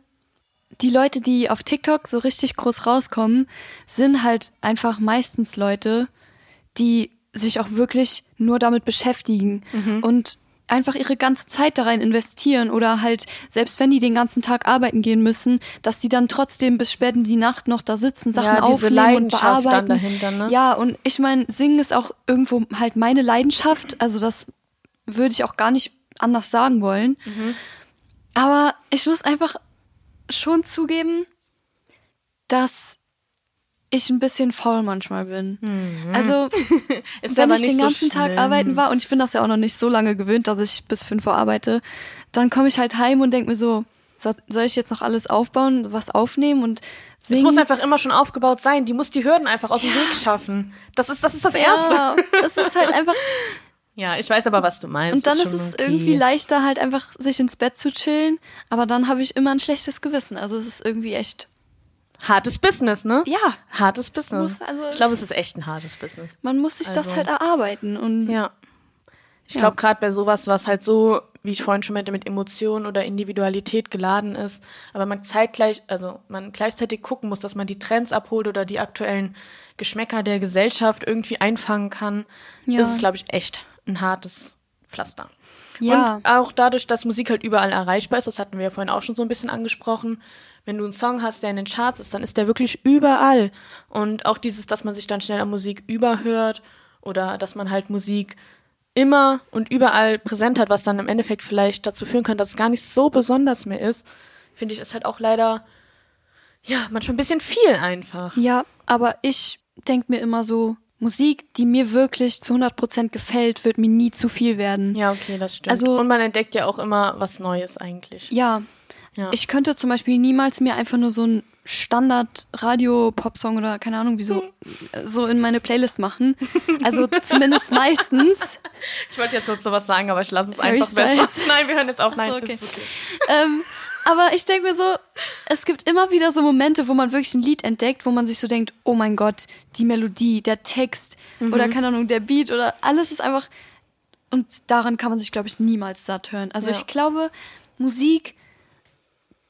die Leute, die auf TikTok so richtig groß rauskommen, sind halt einfach meistens Leute, die sich auch wirklich nur damit beschäftigen und einfach ihre ganze Zeit da rein investieren oder halt, selbst wenn die den ganzen Tag arbeiten gehen müssen, dass die dann trotzdem bis spät in die Nacht noch da sitzen, Sachen Ja, aufnehmen und bearbeiten. dahinter, ne? Ja, und ich meine, Singen ist auch irgendwo halt meine Leidenschaft, also das würde ich auch gar nicht anders sagen wollen. Aber ich muss einfach schon zugeben, dass ich ein bisschen faul manchmal bin. Also, [LAUGHS] Ist wenn ich den so ganzen Tag schlimm. arbeiten war, und ich bin das ja auch noch nicht so lange gewöhnt, dass ich bis 5 Uhr arbeite, dann komme ich halt heim und denke mir so, so- soll ich jetzt noch alles aufbauen, was aufnehmen und Es singen? muss einfach immer schon aufgebaut sein. Die muss die Hürden einfach aus dem Weg schaffen. Das ist das, ist das Erste. ja, das ist halt einfach, [LAUGHS] Ja, ich weiß aber, was du meinst. und dann ist, schon es okay. irgendwie leichter, halt einfach sich ins Bett zu chillen, aber dann habe ich immer ein schlechtes Gewissen. Also es ist irgendwie echt, Hartes Business, ne? ja, Hartes Business. Muss- also ich glaube, es- ist echt ein hartes Business. man muss sich das Also- halt erarbeiten und Ja. Ich Ja. glaube, gerade bei sowas, was halt so, wie ich vorhin schon meinte, mit Emotionen oder Individualität geladen ist, aber man zeitgleich, also man gleichzeitig gucken muss, dass man die Trends abholt oder die aktuellen Geschmäcker der Gesellschaft irgendwie einfangen kann, Ja. ist es, glaube ich, echt ein hartes Pflaster. Ja. Und auch dadurch, dass Musik halt überall erreichbar ist, das hatten wir ja vorhin auch schon so ein bisschen angesprochen, wenn du einen Song hast, der in den Charts ist, dann ist der wirklich überall. Und auch dieses, dass man sich dann schnell an Musik überhört oder dass man halt Musik immer und überall präsent hat, was dann im Endeffekt vielleicht dazu führen kann, dass es gar nicht so besonders mehr ist, finde ich, ist halt auch leider, ja, manchmal ein bisschen viel einfach. Ja, aber ich denke mir immer so, Musik, die mir wirklich zu 100% gefällt, wird mir nie zu viel werden. Ja, okay, das stimmt. Also- und man entdeckt ja auch immer was Neues eigentlich. Ja. Ja. Ich könnte zum Beispiel niemals mir einfach nur so ein Standard-Radio-Pop-Song oder keine Ahnung, wieso, so in meine Playlist machen. Also zumindest [LAUGHS] meistens. Ich wollte jetzt so was sagen, aber ich lasse es Harry einfach besser. [LAUGHS] Nein, wir hören jetzt auf. Ach Nein, so, okay. ist okay. ähm, aber ich denke mir so, es gibt immer wieder so Momente, wo man wirklich ein Lied entdeckt, wo man sich so denkt, oh mein Gott, die Melodie, der Text oder keine Ahnung, der Beat oder alles ist einfach. Und daran kann man sich, glaube ich, niemals satt hören. Also Ja. ich glaube, Musik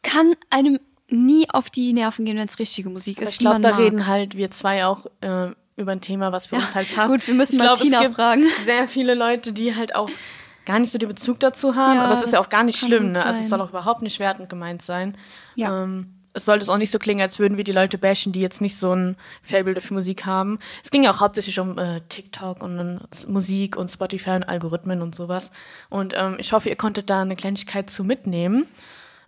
kann einem nie auf die Nerven gehen, wenn es richtige Musik ist. Ich glaube, da mag. reden halt wir zwei auch äh, über ein Thema, was für Ja, uns halt passt. gut, wir müssen ich mal glaub, es gibt fragen. Sehr viele Leute, die halt auch gar nicht so den Bezug dazu haben, Ja, aber es ist ja auch gar nicht schlimm, ne? Also es soll auch überhaupt nicht wertend gemeint sein. Ja. Ähm, es sollte es auch nicht so klingen, als würden wir die Leute bashen, die jetzt nicht so ein Faible für Musik haben. Es ging ja auch hauptsächlich um äh, TikTok und um Musik und Spotify und Algorithmen und sowas. Und ähm, ich hoffe, ihr konntet da eine Kleinigkeit zu mitnehmen.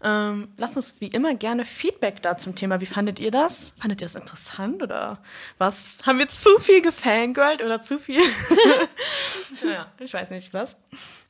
Ähm, lasst uns wie immer gerne Feedback da zum Thema. Wie fandet ihr das? Fandet ihr das interessant oder was? Haben wir zu viel gefangirlt oder zu viel? [LAUGHS] ja, ich weiß nicht was.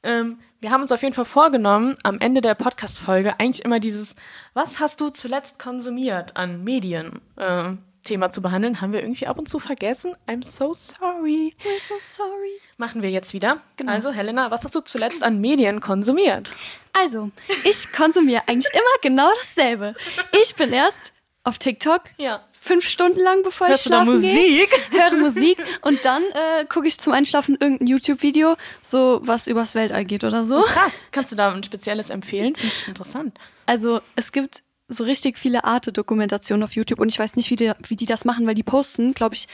Ähm, wir haben uns auf jeden Fall vorgenommen, am Ende der Podcast-Folge eigentlich immer dieses Was hast du zuletzt konsumiert an Medien? ähm, Thema zu behandeln, haben wir irgendwie ab und zu vergessen. I'm so sorry. We're so sorry. Machen wir jetzt wieder. Genau. Also, Helena, was hast du zuletzt an Medien konsumiert? Also, ich konsumiere eigentlich immer genau dasselbe. Ich bin erst auf TikTok Ja. fünf Stunden lang, bevor Hörst ich schlafen gehe. [LAUGHS] Höre Musik und dann äh, gucke ich zum Einschlafen irgendein YouTube-Video, so was übers Weltall geht oder so. Krass. Kannst du da ein spezielles empfehlen? Finde ich interessant. Also es gibt so richtig viele Arte-Dokumentationen auf YouTube und ich weiß nicht, wie die, wie die das machen, weil die posten, glaube ich,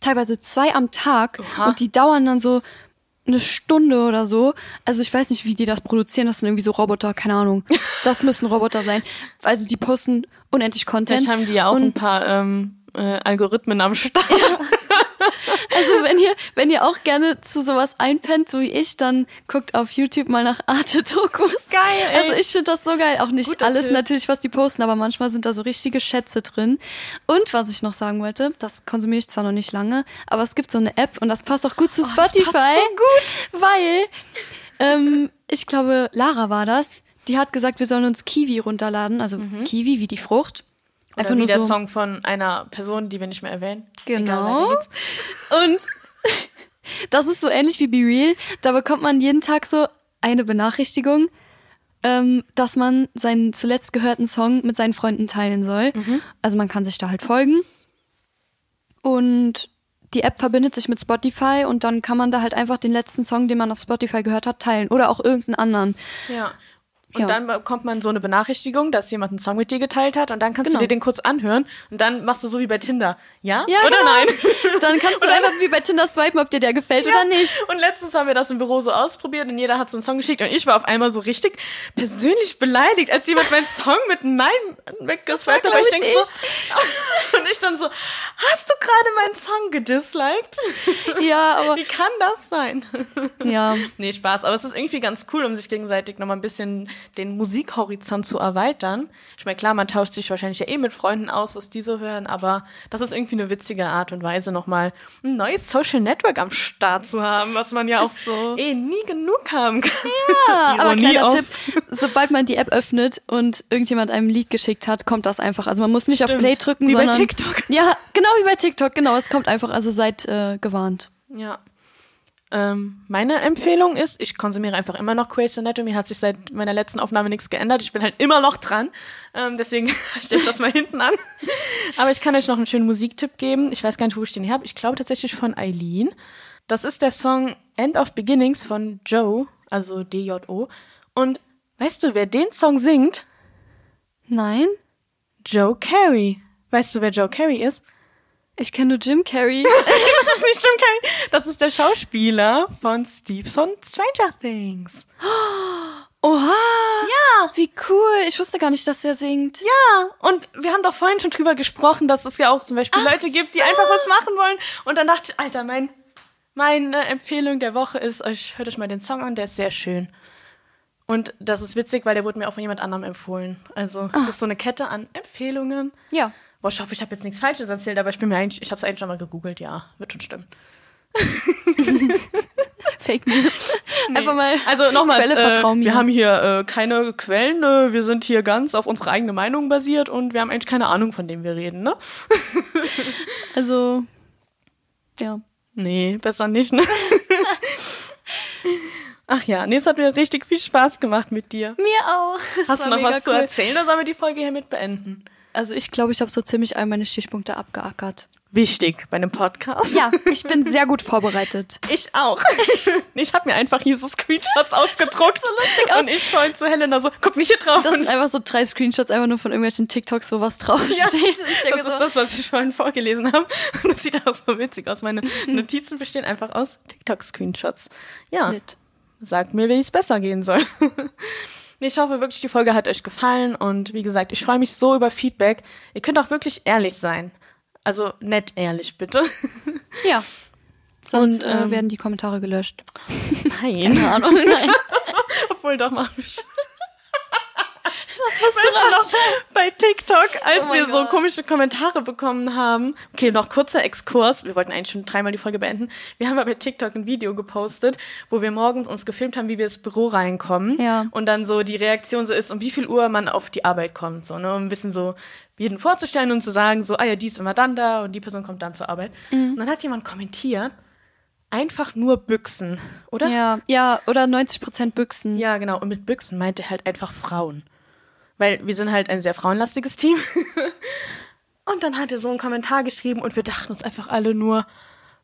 teilweise zwei am Tag Oha. und die dauern dann so eine Stunde oder so. Also ich weiß nicht, wie die das produzieren. Das sind irgendwie so Roboter, keine Ahnung. [LAUGHS] Das müssen Roboter sein. Also die posten unendlich Content. Vielleicht haben die ja auch und ein paar ähm, äh, Algorithmen am Start. Also wenn ihr, wenn ihr auch gerne zu sowas einpennt, so wie ich, dann guckt auf YouTube mal nach Arte-Dokus. Geil, ey. Also ich finde das so geil. Auch nicht Guter alles Tipp. natürlich, was die posten, aber manchmal sind da so richtige Schätze drin. Und was ich noch sagen wollte, das konsumiere ich zwar noch nicht lange, aber es gibt so eine App und das passt auch gut zu Oh, das Spotify. passt so gut. Weil, ähm, ich glaube, Lara war das, die hat gesagt, wir sollen uns Kiwi runterladen, also Kiwi wie die Frucht. Mhm. Oder wie der Song von einer Person, die wir nicht mehr erwähnen. Genau. geht's. Und [LAUGHS] das ist so ähnlich wie Be Real. Da bekommt man jeden Tag so eine Benachrichtigung, ähm, dass man seinen zuletzt gehörten Song mit seinen Freunden teilen soll. Also man kann sich da halt folgen. Und die App verbindet sich mit Spotify und dann kann man da halt einfach den letzten Song, den man auf Spotify gehört hat, teilen. Oder auch irgendeinen anderen. Ja. Und Ja. dann bekommt man so eine Benachrichtigung, dass jemand einen Song mit dir geteilt hat und dann kannst Genau. du dir den kurz anhören und dann machst du so wie bei Tinder. Ja? Ja, oder genau. nein? [LAUGHS] Dann kannst du einfach wie bei Tinder swipen, ob dir der gefällt oder nicht. Und letztens haben wir das im Büro so ausprobiert und jeder hat so einen Song geschickt und ich war auf einmal so richtig persönlich beleidigt, als jemand meinen Song mit Nein weggeswiped hat. Ich ich, denk so, [LAUGHS] und ich dann so, hast du gerade meinen Song gedisliked? [LAUGHS] Ja, aber Wie kann das sein? ja. Nee, Spaß. Aber es ist irgendwie ganz cool, um sich gegenseitig nochmal ein bisschen den Musikhorizont zu erweitern. Ich meine, klar, man tauscht sich wahrscheinlich ja eh mit Freunden aus, was die so hören, aber das ist irgendwie eine witzige Art und Weise, nochmal ein neues Social Network am Start zu haben, was man ja auch so. eh nie genug haben kann. Ja, [LAUGHS] aber kleiner auf. Tipp, sobald man die App öffnet und irgendjemand einem ein Lied geschickt hat, kommt das einfach. Also man muss nicht auf Stimmt. Play drücken, Wie bei sondern TikTok. Ja, genau wie bei TikTok, genau, es kommt einfach, also seid äh, gewarnt. Ja. Ähm, meine Empfehlung ist, ich konsumiere einfach immer noch Grey's Anatomy, hat sich seit meiner letzten Aufnahme nichts geändert. Ich bin halt immer noch dran. Ähm, deswegen [LAUGHS] stelle ich das mal hinten an. Aber ich kann euch noch einen schönen Musiktipp geben. Ich weiß gar nicht, wo ich den her habe. Ich glaube tatsächlich von Eileen. Das ist der Song End of Beginnings von Joe, also D-J-O. Und weißt du, wer den Song singt? Nein? Joe Carey. Weißt du, wer Joe Carey ist? Ich kenne nur Jim Carrey. [LAUGHS] Das nicht Carrey. Das ist der Schauspieler von Steve von Stranger Things. Oha! Ja. Wie cool. Ich wusste gar nicht, dass er singt. Ja, und wir haben doch vorhin schon drüber gesprochen, dass es ja auch zum Beispiel Ach Leute gibt, die so. einfach was machen wollen. Und dann dachte ich, Alter, mein, meine Empfehlung der Woche ist, euch hört euch mal den Song an, der ist sehr schön. Und das ist witzig, weil der wurde mir auch von jemand anderem empfohlen. Also es ist so eine Kette an Empfehlungen. Ja. Boah, ich hoffe, ich habe jetzt nichts Falsches erzählt, aber ich bin mir eigentlich, ich habe es eigentlich schon mal gegoogelt, ja, wird schon stimmen. [LAUGHS] Fake News. Einfach mal. Also nochmal, Quelle äh, vertrauen mir. wir haben hier äh, keine Quellen, äh, wir sind hier ganz auf unsere eigene Meinung basiert und wir haben eigentlich keine Ahnung, von dem wir reden, ne? [LAUGHS] Also. Ja. Nee, besser nicht, ne? [LAUGHS] Ach ja, nee, es hat mir richtig viel Spaß gemacht mit dir. Mir auch. Das Hast du noch was zu cool. erzählen oder sollen wir die Folge hiermit beenden? Also ich glaube, ich habe so ziemlich all meine Stichpunkte abgeackert. Wichtig bei einem Podcast. Ja, ich bin sehr gut vorbereitet. [LAUGHS] Ich auch. [LAUGHS] ich habe mir einfach hier so Screenshots ausgedruckt. so lustig aus. Und ich vorhin zu Helena so, guck nicht hier drauf. Das sind einfach so drei Screenshots einfach nur von irgendwelchen TikToks, wo was draufsteht. Ja, [LAUGHS] das so, ist das, was ich vorhin vorgelesen habe. Und das sieht auch so witzig aus. Meine Notizen bestehen einfach aus TikTok-Screenshots. Ja, Lit. sagt mir, wie es besser gehen soll. Ich hoffe wirklich, die Folge hat euch gefallen. Und wie gesagt, ich freue mich so über Feedback. Ihr könnt auch wirklich ehrlich sein. Also nett ehrlich, bitte. [LAUGHS] Ja. Sonst Und, äh, ähm, werden die Kommentare gelöscht. Nein. Keine Ahnung, nein. [LAUGHS] Obwohl, doch, mach mich. Was hast Weißt du noch, bei TikTok, als Oh wir so Gott. komische Kommentare bekommen haben. Okay, noch kurzer Exkurs. Wir wollten eigentlich schon dreimal die Folge beenden. Wir haben aber bei TikTok ein Video gepostet, wo wir morgens uns gefilmt haben, wie wir ins Büro reinkommen. Ja. Und dann so die Reaktion so ist, um wie viel Uhr man auf die Arbeit kommt. So, ne? Um ein bisschen so jeden vorzustellen und zu sagen, so, ah ja, die ist immer dann da und die Person kommt dann zur Arbeit. Mhm. Und dann hat jemand kommentiert, einfach nur Büchsen, oder? Ja, ja, oder 90% Büchsen. Ja, genau. Und mit Büchsen meinte er halt einfach Frauen. Weil wir sind halt ein sehr frauenlastiges Team. [LAUGHS] und dann hat er so einen Kommentar geschrieben und wir dachten uns einfach alle nur,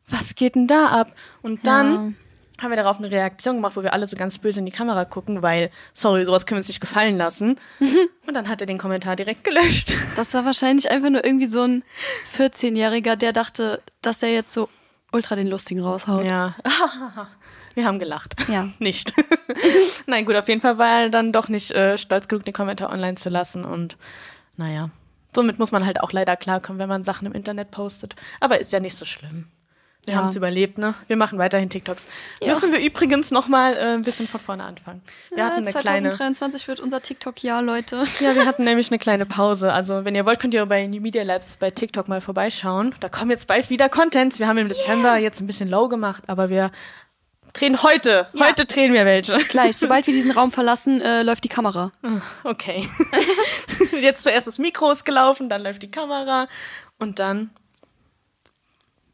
was geht denn da ab? Und dann haben wir darauf eine Reaktion gemacht, wo wir alle so ganz böse in die Kamera gucken, weil, sorry, sowas können wir uns nicht gefallen lassen. [LAUGHS] und dann hat er den Kommentar direkt gelöscht. Das war wahrscheinlich einfach nur irgendwie so ein 14-Jähriger, der dachte, dass er jetzt so ultra den Lustigen raushaut. Ja. [LAUGHS] Wir haben gelacht. Ja. Nicht. [LAUGHS] Nein, gut, auf jeden Fall war er dann doch nicht äh, stolz genug, den Kommentar online zu lassen. Und naja, somit muss man halt auch leider klarkommen, wenn man Sachen im Internet postet. Aber ist ja nicht so schlimm. Wir Ja. haben es überlebt, ne? Wir machen weiterhin TikToks. Ja. Müssen wir übrigens noch mal äh, ein bisschen von vorne anfangen. Wir Ja, hatten eine kleine 2023 wird unser TikTok-Jahr, Leute. [LAUGHS] Ja, wir hatten [LAUGHS] nämlich eine kleine Pause. Also, wenn ihr wollt, könnt ihr bei New Media Labs bei TikTok mal vorbeischauen. Da kommen jetzt bald wieder Contents. Wir haben im Dezember jetzt ein bisschen low gemacht, aber wir drehen heute. Ja. Heute drehen wir welche. Gleich, [LAUGHS] sobald wir diesen Raum verlassen, äh, läuft die Kamera. Okay. [LAUGHS] jetzt zuerst das Mikro ist gelaufen, dann läuft die Kamera und dann.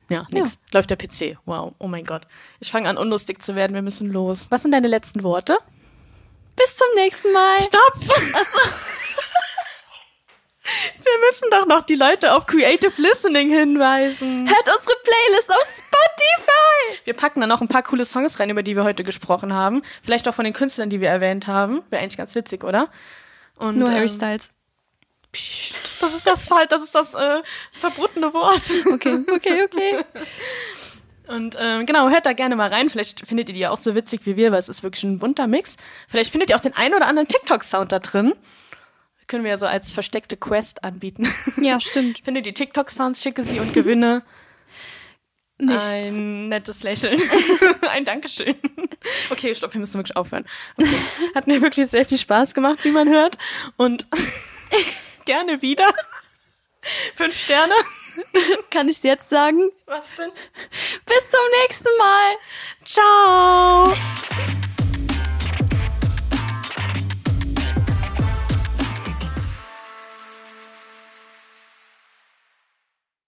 Ja, nix. Läuft der PC. Wow, oh mein Gott. Ich fange an, unlustig zu werden. Wir müssen los. Was sind deine letzten Worte? Bis zum nächsten Mal. Stopp! [LAUGHS] Wir müssen doch noch die Leute auf Creative Listening hinweisen. Hört unsere Playlist auf Spotify. Wir packen dann noch ein paar coole Songs rein, über die wir heute gesprochen haben. Vielleicht auch von den Künstlern, die wir erwähnt haben. Wäre eigentlich ganz witzig, oder? Und, Nur Harry ähm, Styles. psst, Das ist das Fall, das ist das äh, verbotene Wort. Okay, okay, okay. [LAUGHS] Und ähm, genau, hört da gerne mal rein. Vielleicht findet ihr die auch so witzig wie wir, weil es ist wirklich ein bunter Mix. Vielleicht findet ihr auch den einen oder anderen TikTok-Sound da drin. Können wir ja so als versteckte Quest anbieten. Ja, [LAUGHS] stimmt. Finde die TikTok-Sounds, schicke sie und gewinne Nichts. ein nettes Lächeln. [LAUGHS] ein Dankeschön. Okay, stopp, wir müssen wirklich aufhören. Okay. Hat mir wirklich sehr viel Spaß gemacht, wie man hört. Und [LAUGHS] gerne wieder. Fünf Sterne. Kann ich jetzt sagen? Was denn? Bis zum nächsten Mal. Ciao.